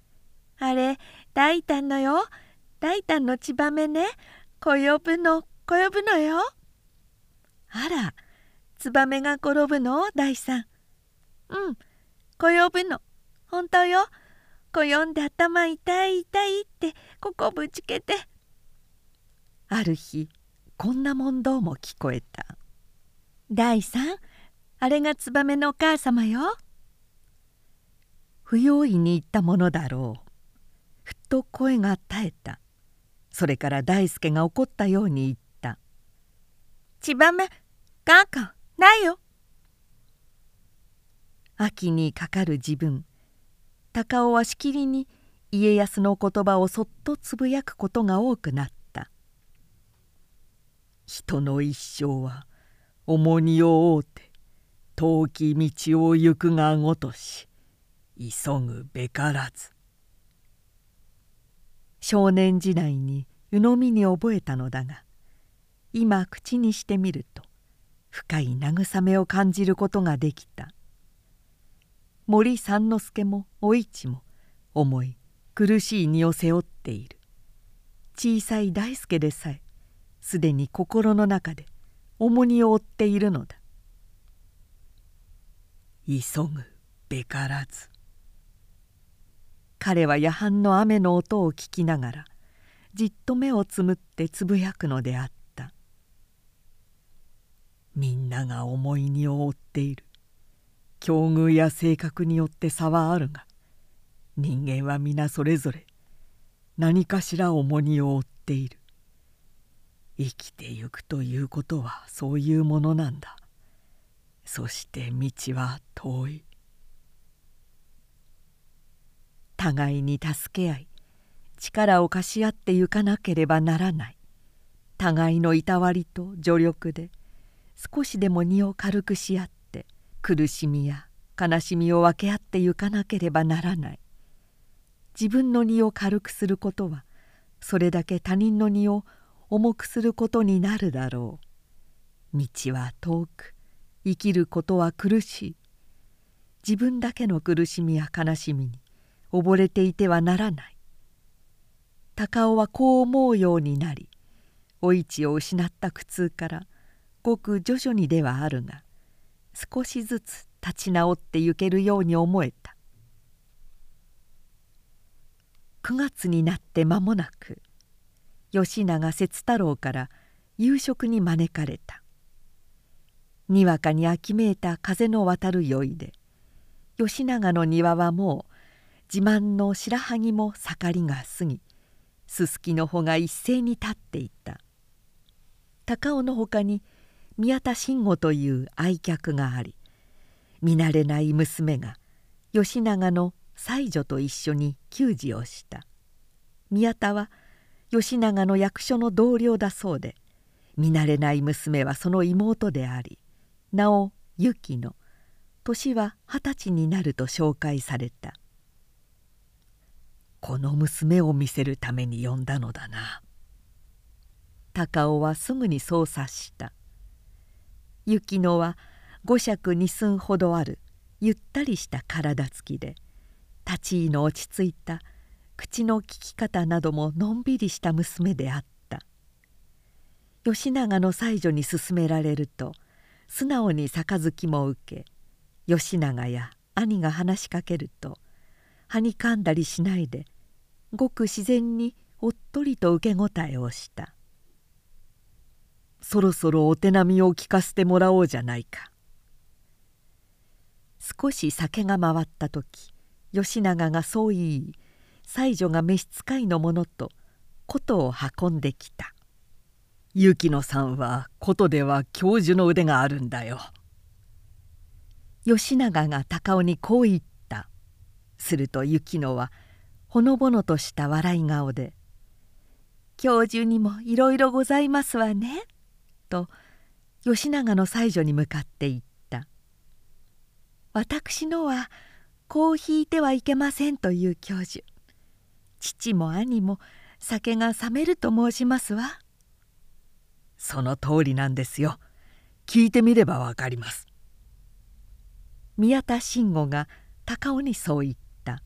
「あれ大胆のよ大胆のちばめね小呼ぶの転ぶのよ。あら、ツバメが転ぶの？大さん。うん、転ぶの。本当よ。転んで頭痛い痛いってここぶつけて。ある日、こんな問答も聞こえた。大さん、あれがツバメのお母様よ。不用意に言ったものだろう。ふっと声が絶えた。それから大輔が怒ったように言ったちばめガーカンないよ秋にかかる自分高尾はしきりに家康の言葉をそっとつぶやくことが多くなった。人の一生は重荷を負うて遠き道を行くがごとし急ぐべからず。少年時代に鵜呑みに覚えたのだが今口にしてみると深い慰めを感じることができた。森三之助もお市も重い苦しい荷を背負っている。小さい大輔でさえすでに心の中で重荷を負っているのだ。急ぐべからず。彼は夜半の雨の音を聞きながらじっと目をつむってつぶやくのであった。みんなが重い荷を負っている。境遇や性格によって差はあるが人間は皆それぞれ何かしら重荷を負っている。生きてゆくということはそういうものなんだ。そして道は遠い。互いに助け合い力を貸し合ってゆかなければならない。互いのいたわりと助力で少しでも荷を軽くし合って苦しみや悲しみを分け合ってゆかなければならない。自分の荷を軽くすることはそれだけ他人の荷を重くすることになるだろう。道は遠く生きることは苦しい。自分だけの苦しみや悲しみに溺れていてはならない。高尾はこう思うようになりお市を失った苦痛からごく徐々にではあるが少しずつ立ち直ってゆけるように思えた。9月になって間もなく吉永節太郎から夕食に招かれた。にわかに秋めいた風の渡る酔いで吉永の庭はもう自慢の白萩も盛りが過ぎすすきの穂が一斉に立っていた。高尾のほかに宮田慎吾という愛客があり見慣れない娘が吉永の妻女と一緒に給仕をした。宮田は吉永の役所の同僚だそうで見慣れない娘はその妹でありなお由紀の年は二十歳になると紹介された。この娘を見せるために呼んだのだな。高尾はすぐにそう察した。雪乃は五尺二寸ほどあるゆったりした体つきで立ち居の落ち着いた口の利き方などものんびりした娘であった。吉永の妻女に勧められると素直に杯も受け吉永や兄が話しかけるとはにかんだりしないでごく自然におっとりと受け答えをした「そろそろお手並みを聞かせてもらおうじゃないか」少し酒が回った時吉永がそう言い妻女が召使いの者と琴を運んできた「雪乃さんは琴では教授の腕があるんだよ」吉永が高尾にこう言った。すると雪乃はほのぼのとした笑い顔で「教授にもいろいろございますわね」と吉永の妻女に向かって言った「私のはこう引いてはいけませんという教授。父も兄も酒が冷めると申しますわ」その通りなんですよ。聞いてみればわかります。宮田慎吾が高尾にそう言った。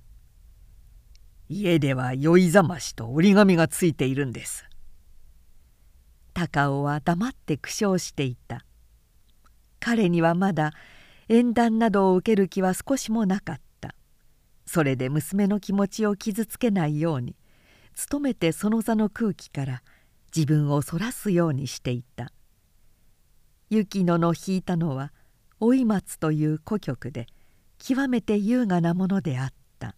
家では酔いざましと折り紙がついているんです。高尾は黙って苦笑していた。彼にはまだ縁談などを受ける気は少しもなかった。それで娘の気持ちを傷つけないように努めてその座の空気から自分をそらすようにしていた。雪乃の弾いたのは老松という古曲で極めて優雅なものであった。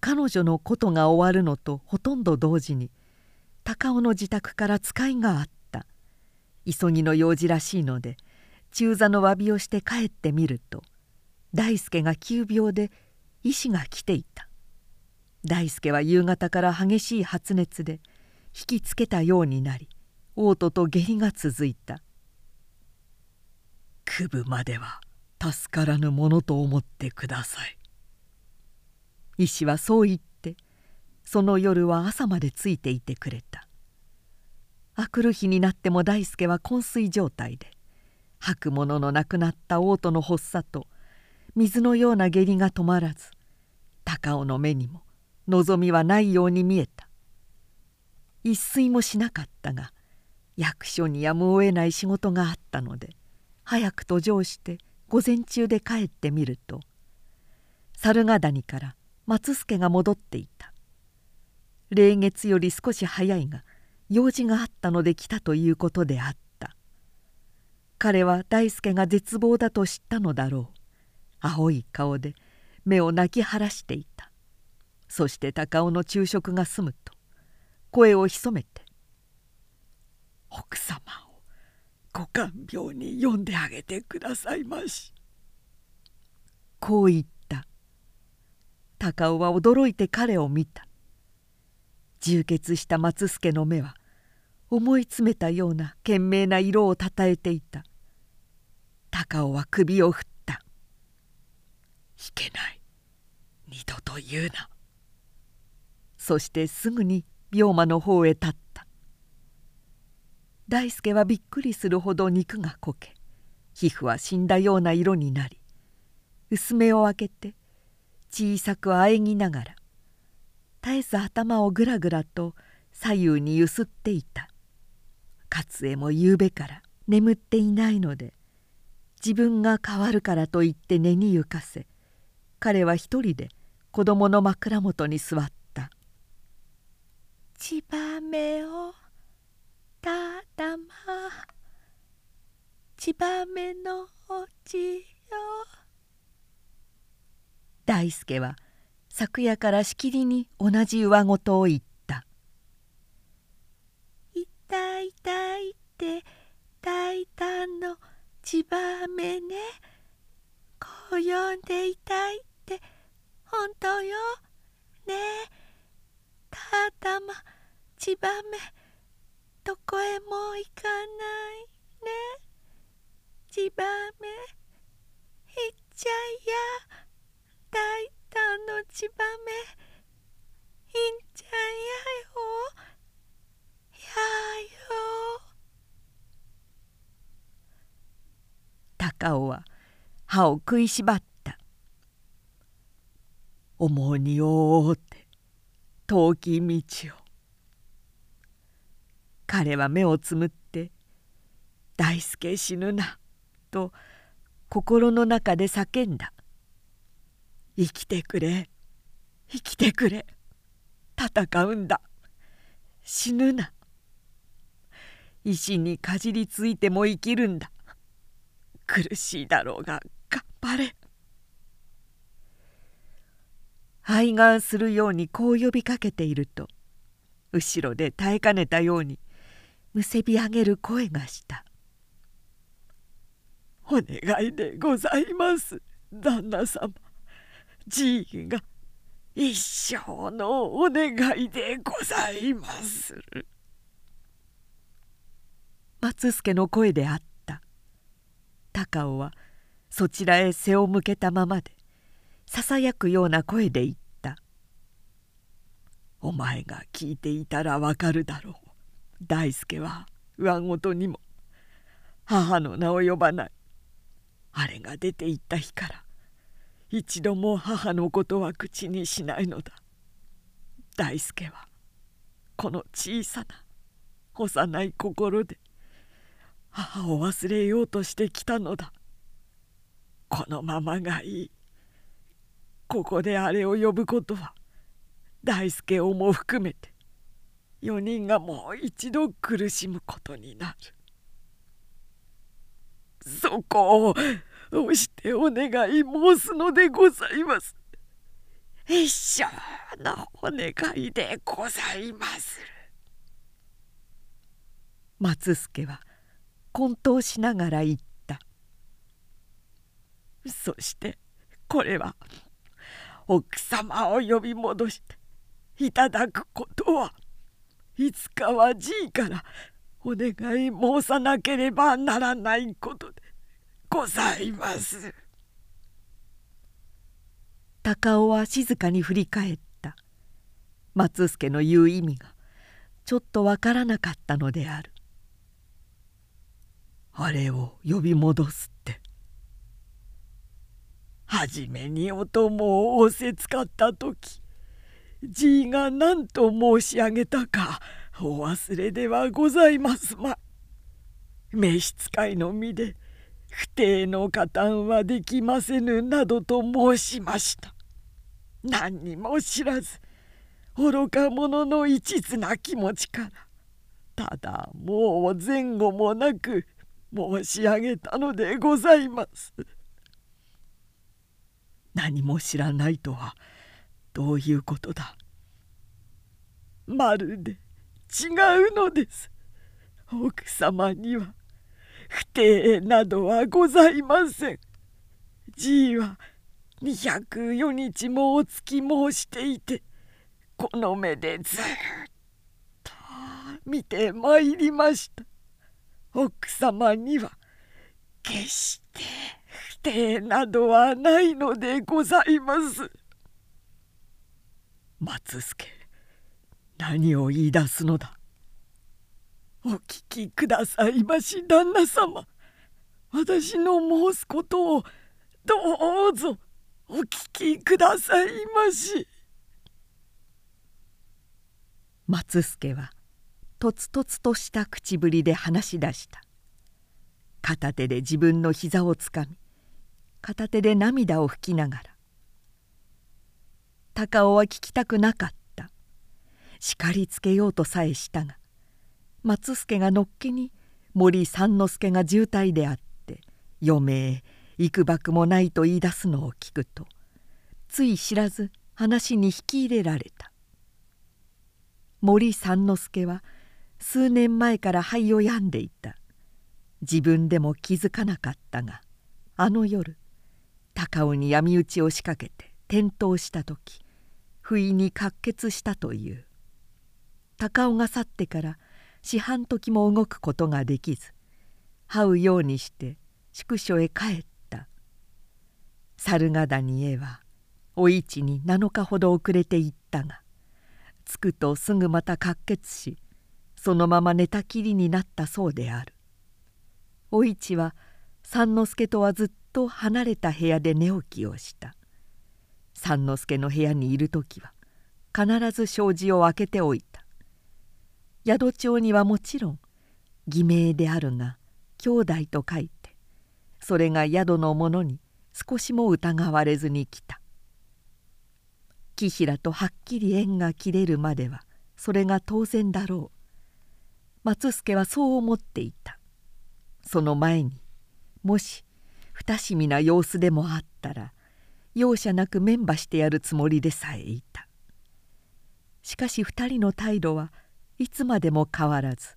彼女のことが終わるのとほとんど同時に高尾の自宅から使いがあった。急ぎの用事らしいので中座の詫びをして帰ってみると大輔が急病で医師が来ていた。大輔は夕方から激しい発熱で引きつけたようになり嘔吐と下痢が続いた。区部までは助からぬものと思ってください。医師はそう言ってその夜は朝までついていてくれた。あくる日になっても大輔は昏睡状態で吐くもののなくなった嘔吐の発作と水のような下痢が止まらず高尾の目にも望みはないように見えた。一睡もしなかったが役所にやむを得ない仕事があったので早く途上して午前中で帰ってみると猿ヶ谷から松助が戻っていた。霊月より少し早いが用事があったので来たということであった。彼は大輔が絶望だと知ったのだろう。青い顔で目を泣き晴らしていた。そして高尾の昼食が済むと声を潜めて「奥様をご看病に読んであげてくださいまし」こう言った。高尾は驚いて彼を見た。充血した松助の目は思い詰めたような懸命な色をたたえていた。高尾は首を振った「いけない。二度と言うな」そしてすぐに病魔の方へ立った。大輔はびっくりするほど肉がこけ皮膚は死んだような色になり薄目を開けて小さくあえぎながら絶えず頭をぐらぐらと左右にゆすっていた。勝江も夕べから眠っていないので自分が変わるからと言って寝に行かせ彼は一人で子供の枕元に座った「ちばめをただまちばめのおちよ」大輔は昨夜からしきりに同じ上言を言った「痛い痛いって大胆のちばめね。こう呼んでいたいって本当よ。ね。ただまちばめ。どこへも行かないね。ちばめ。行っちゃいや。大胆のちばめいんちゃんやよやよ。高尾は歯を食いしばった「重荷をって遠き道を」彼は目をつむって「大輔死ぬな」と心の中で叫んだ「生きてくれ。生きてくれ。戦うんだ。死ぬな。石にかじりついても生きるんだ。苦しいだろうが頑張れ」肺がんするようにこう呼びかけていると後ろで耐えかねたようにむせび上げる声がした「お願いでございます。旦那様。じいが一生のお願いでございまする」松助の声であった。高尾はそちらへ背を向けたままでささやくような声で言った「お前が聞いていたらわかるだろう。大輔は上ごとにも母の名を呼ばない。あれが出て行った日から一度も母のことは口にしないのだ。大輔はこの小さな幼い心で母を忘れようとしてきたのだ。このままがいい。ここであれを呼ぶことは大輔をも含めて4人がもう一度苦しむことになる。そこを押してお願い申すのでございます。一生のお願いでございます松助は混沌しながら言った。そしてこれは奥様を呼び戻していただくことはいつかはじいからお願い申さなければならないことで。ございます」高尾は静かに振り返った。松助の言う意味がちょっとわからなかったのである。あれを呼び戻すって。初めにお供を仰せつかった時じいが何と申し上げたかお忘れではございますま。召使いの身で不定の加担はできませぬなどと申しました。何にも知らず愚か者の一途な気持ちからただもう前後もなく申し上げたのでございます。何も知らないとはどういうことだ。まるで違うのです。奥様には不定などはございません。じいは204日もお付き申していてこの目でずっと見てまいりました。奥様には決して不定などはないのでございます。松助何を言い出すのだ？お聞きくださいまし旦那様。私の申すことをどうぞお聞きくださいまし。松助はとつとつとした口ぶりで話し出した。片手で自分の膝をつかみ片手で涙を拭きながら。高尾は聞きたくなかった。叱りつけようとさえしたが松助がのっけに森三之助が渋滞であって余命幾ばくもないと言い出すのを聞くとつい知らず話に引き入れられた。森三之助は数年前から肺を病んでいた。自分でも気づかなかったがあの夜高尾に闇討ちを仕掛けて転倒した時不意に滑血したという。高尾が去ってから四半時も動くことができず這うようにして宿所へ帰った。猿ヶ谷へはお市に7日ほど遅れて行ったが着くとすぐまた滑血しそのまま寝たきりになったそうである。お市は三之助とはずっと離れた部屋で寝起きをした。三之助の部屋にいる時は必ず障子を開けておいた。宿帳にはもちろん偽名であるが兄弟と書いてそれが宿の者に少しも疑われずに来た。紀平とはっきり縁が切れるまではそれが当然だろう。松助はそう思っていた。その前にもし不親身な様子でもあったら容赦なく面ばしてやるつもりでさえいた。しかし二人の態度はいつまでも変わらず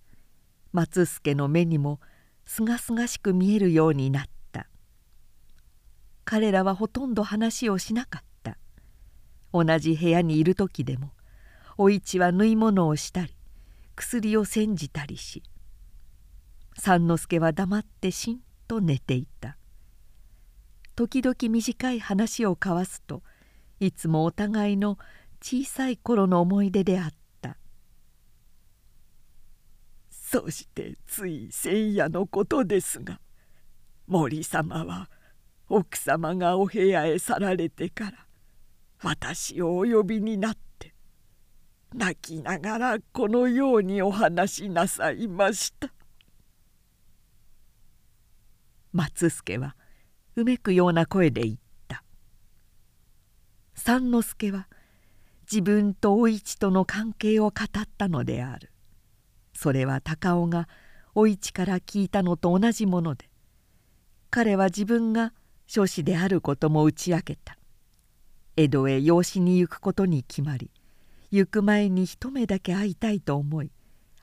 松助の目にもすがすがしく見えるようになった。彼らはほとんど話をしなかった。同じ部屋にいる時でもお市は縫い物をしたり薬を煎じたりし三之助は黙ってしんと寝ていた。時々短い話を交わすといつもお互いの小さい頃の思い出であった。そしてつい先夜のことですが森様は奥様がお部屋へ去られてから私をお呼びになって泣きながらこのようにお話しなさいました。松助はうめくような声で言った。三之助は自分とお市との関係を語ったのである。それは高尾がお市から聞いたのと同じもので彼は自分が諸子であることも打ち明けた。江戸へ養子に行くことに決まり行く前に一目だけ会いたいと思い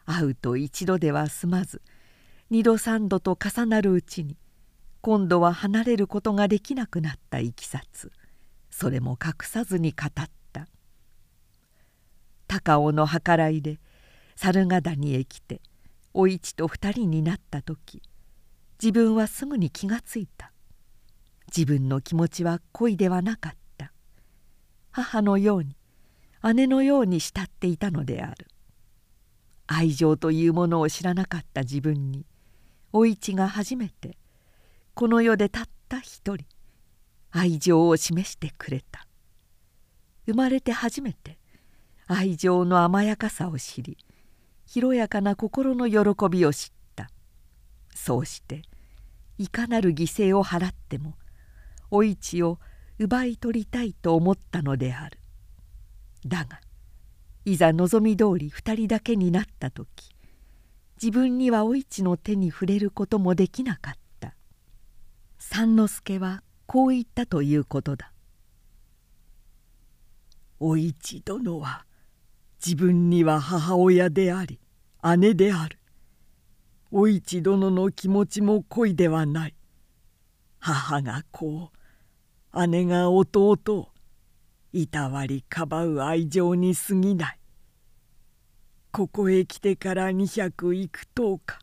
会うと一度では済まず二度三度と重なるうちに今度は離れることができなくなったいきさつそれも隠さずに語った。高尾の計らいで猿ヶ谷へ来てお市と二人になった時自分はすぐに気がついた。自分の気持ちは恋ではなかった。母のように姉のように慕っていたのである。愛情というものを知らなかった自分にお市が初めてこの世でたった一人愛情を示してくれた。生まれて初めて愛情の甘やかさを知り広やかな心の喜びを知った。そうしていかなる犠牲を払ってもお市を奪い取りたいと思ったのである。だがいざ望み通り二人だけになった時自分にはお市の手に触れることもできなかった。三之助はこう言ったということだ「お市殿は自分には母親であり姉である。お市殿の気持ちも恋ではない。母が子を姉が弟をいたわりかばう愛情に過ぎない。ここへ来てから二百幾十日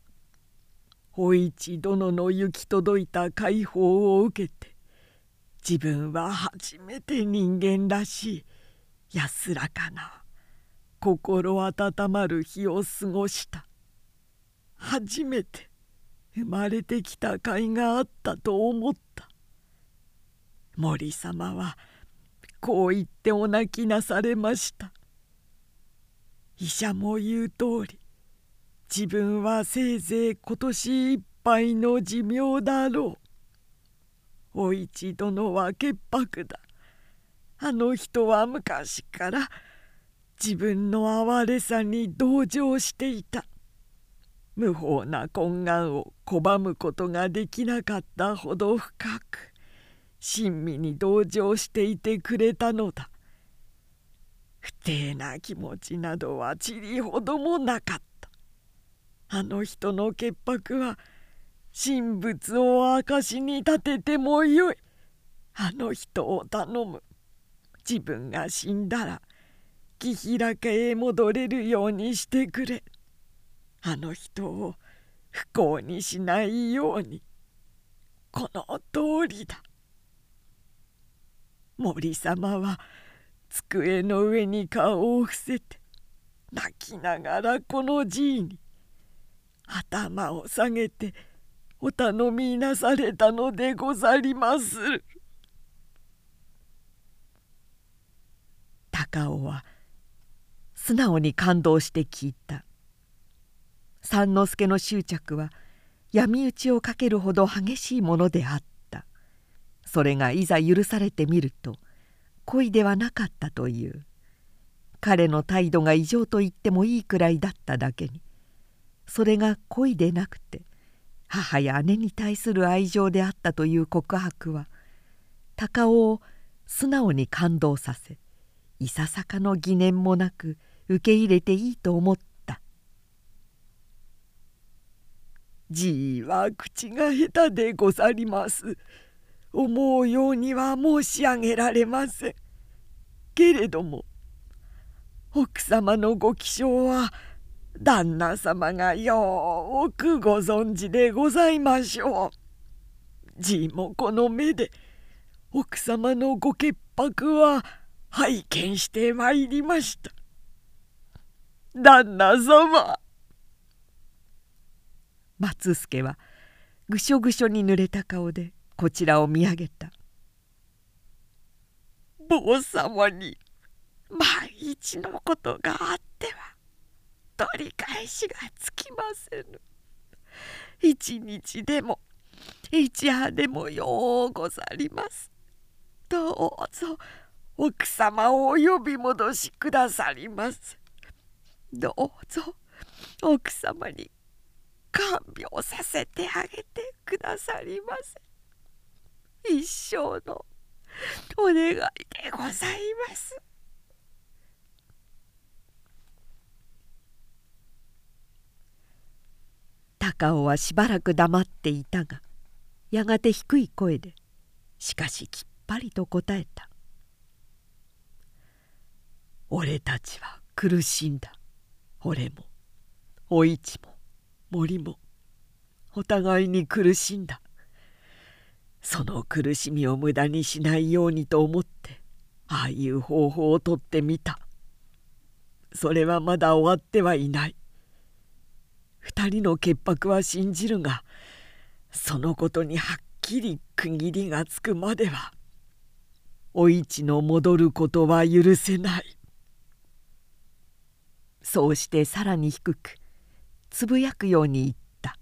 お市殿の行き届いた解放を受けて自分は初めて人間らしい安らかな心温まる日を過ごした。初めて生まれてきた甲斐があったと思った。森様はこう言ってお泣きなされました。医者も言う通り自分はせいぜい今年いっぱいの寿命だろう。お市殿は潔白だ。あの人は昔から自分の哀れさに同情していた。無法な懇願を拒むことができなかったほど深く親身に同情していてくれたのだ。不定な気持ちなどはちりほどもなかった。あの人の潔白は神仏を証に立ててもよい。あの人を頼む。自分が死んだら木平家へ戻れるようにしてくれ。あの人を不幸にしないように。この通りだ。森様は机の上に顔を伏せて泣きながらこのじいに頭を下げてお頼みなされたのでござりまする。高尾は素直に感動して聞いた。三之助の執着は闇討ちをかけるほど激しいものであった。それがいざ許されてみると恋ではなかったという。彼の態度が異常と言ってもいいくらいだっただけにそれが恋でなくて母や姉に対する愛情であったという告白は高尾を素直に感動させいささかの疑念もなく受け入れていいと思った「じいは口が下手でござります」思うようには申し上げられません。けれども奥様のご起床は旦那様がよーくご存知でございましょう。じいもこの目で奥様のご潔白は拝見してまいりました。旦那様。松助はぐしょぐしょに濡れた顔でこちらを見上げた。坊様に万一のことがあっては取り返しがつきませぬ。一日でも一夜でもようござります。どうぞ奥様をお呼び戻しくださります。どうぞ奥様に看病させてあげてくださりませ一生のお願いでございます。高尾はしばらく黙っていたがやがて低い声でしかしきっぱりと答えた。俺たちは苦しんだ。俺もお市も森もお互いに苦しんだ。その苦しみを無駄にしないようにと思ってああいう方法をとってみた。それはまだ終わってはいない。二人の潔白は信じるがそのことにはっきり区切りがつくまではお市の戻ることは許せない。そうしてさらに低くつぶやくように言った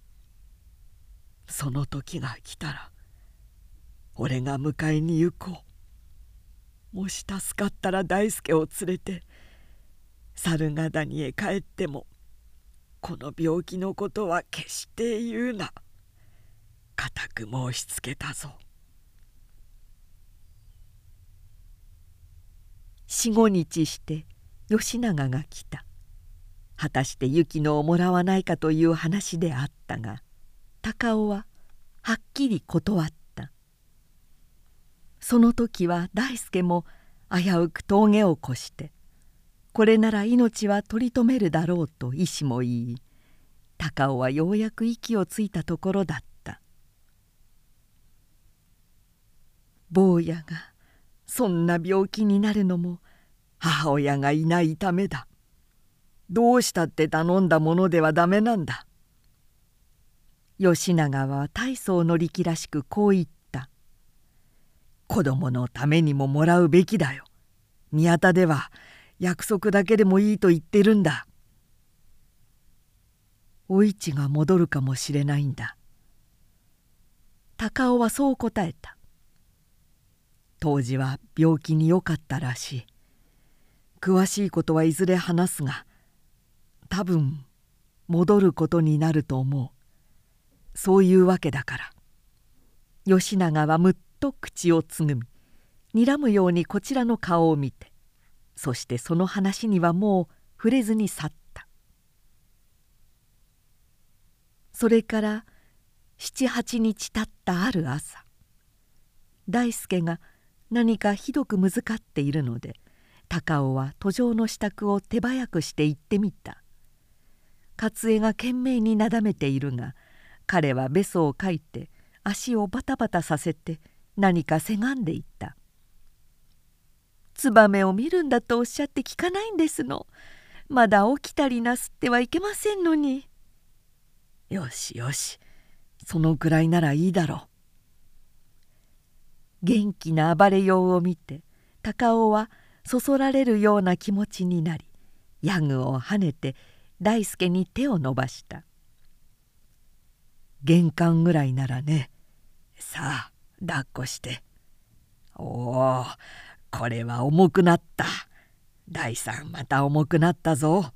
「その時が来たら俺が迎えに行こう」もし助かったら大輔を連れて猿ヶ谷へ帰ってもこの病気のことは決して言うな。固く申しつけたぞ。四五日して吉永が来た。果たして雪乃をもらわないかという話であったが高尾ははっきり断った。その時は大輔も危うく峠を越してこれなら命は取り留めるだろうと医師も言い高尾はようやく息をついたところだった。坊やがそんな病気になるのも母親がいないためだ。どうしたって頼んだものではダメなんだ。吉永は大層の力らしくこう言った「子供のためにももらうべきだよ。宮田では約束だけでもいいと言ってるんだ」お市が戻るかもしれないんだ。高尾はそう答えた。当時は病気によかったらしい。詳しいことはいずれ話すが多分戻ることになると思う。そういうわけだから。吉永はむっと口をつぐみ睨むようにこちらの顔を見てそしてその話にはもう触れずに去った。それから七八日たったある朝大輔が何かひどくむずかっているので高尾は途上の支度を手早くして行ってみた。勝江が懸命になだめているが彼はべそをかいて足をバタバタさせて何かせがんでいった「ツバメを見るんだとおっしゃって聞かないんですの。まだ起きたりなすってはいけませんのに」よしよし。そのくらいならいいだろう。元気な暴れようを見て高尾はそそられるような気持ちになりヤグをはねて大輔に手を伸ばした。玄関ぐらいならねさあ抱っこして。おおこれは重くなった。大さんまた重くなったぞ。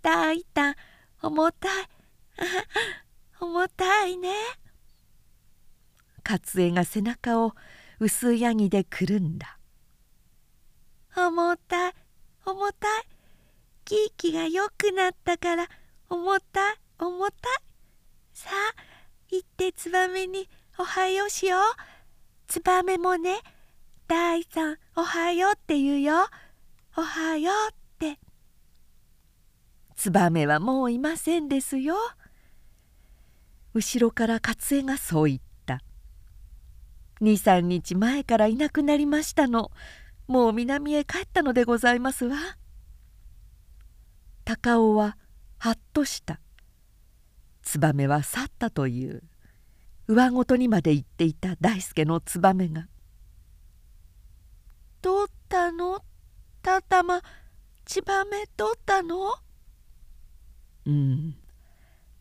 大胆重たい。重たいね。勝江が背中を薄いヤギでくるんだ重たい。重たい。キーキが良くなったから重たい。重たい。さあ行ってツバメにおはようしよう。ツバメもね大さんおはようって言うよ。おはようって。ツバメはもういませんですよ。後ろから勝江がそう言った。23日前からいなくなりましたの。もう南へ帰ったのでございますわ。高尾ははっとした。ツバメは去ったという。上ごとにまで言っていた大輔のツバメが「どったの？たたまツバメどったの?」うん。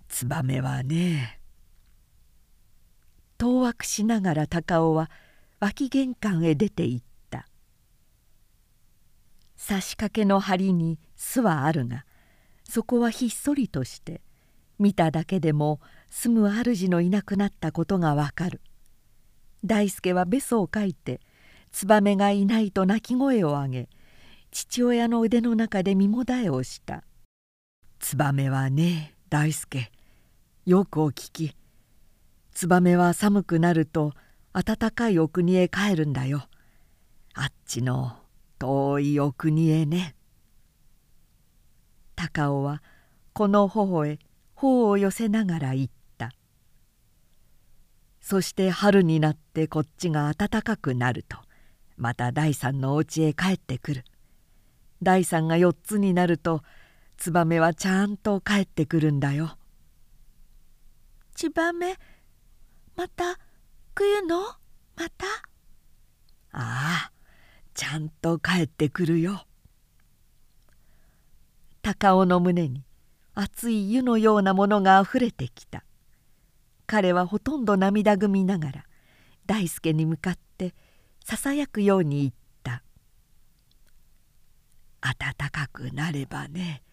ツバメはね。当惑しながら高尾は脇玄関へ出て行った差し掛けの梁に巣はあるがそこはひっそりとして見ただけでも住む主のいなくなったことがわかる。大輔はべそをかいてツバメがいないと泣き声を上げ父親の腕の中で身もだえをした「ツバメはね大輔よくお聞き。ツバメは寒くなると暖かいお国へ帰るんだよ。あっちの遠いお国へね」高尾はこの頬へ頬を寄せながら言った。そして春になってこっちが暖かくなるとまた第三のお家へ帰ってくる。第三が4つになるとツバメはちゃんと帰ってくるんだよ。ツバメまた？来るの？また？ああちゃんと帰ってくるよ。高尾の胸に熱い湯のようなものがあふれてきた。彼はほとんど涙ぐみながら大輔に向かってささやくように言った「暖かくなればね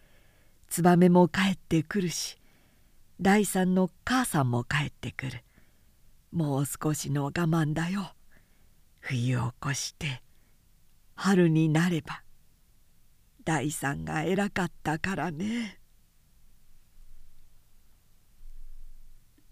ツバメも帰ってくるし第三の母さんも帰ってくる。もう少しの我慢だよ。冬を越して。春になれば」第三が偉かったからね。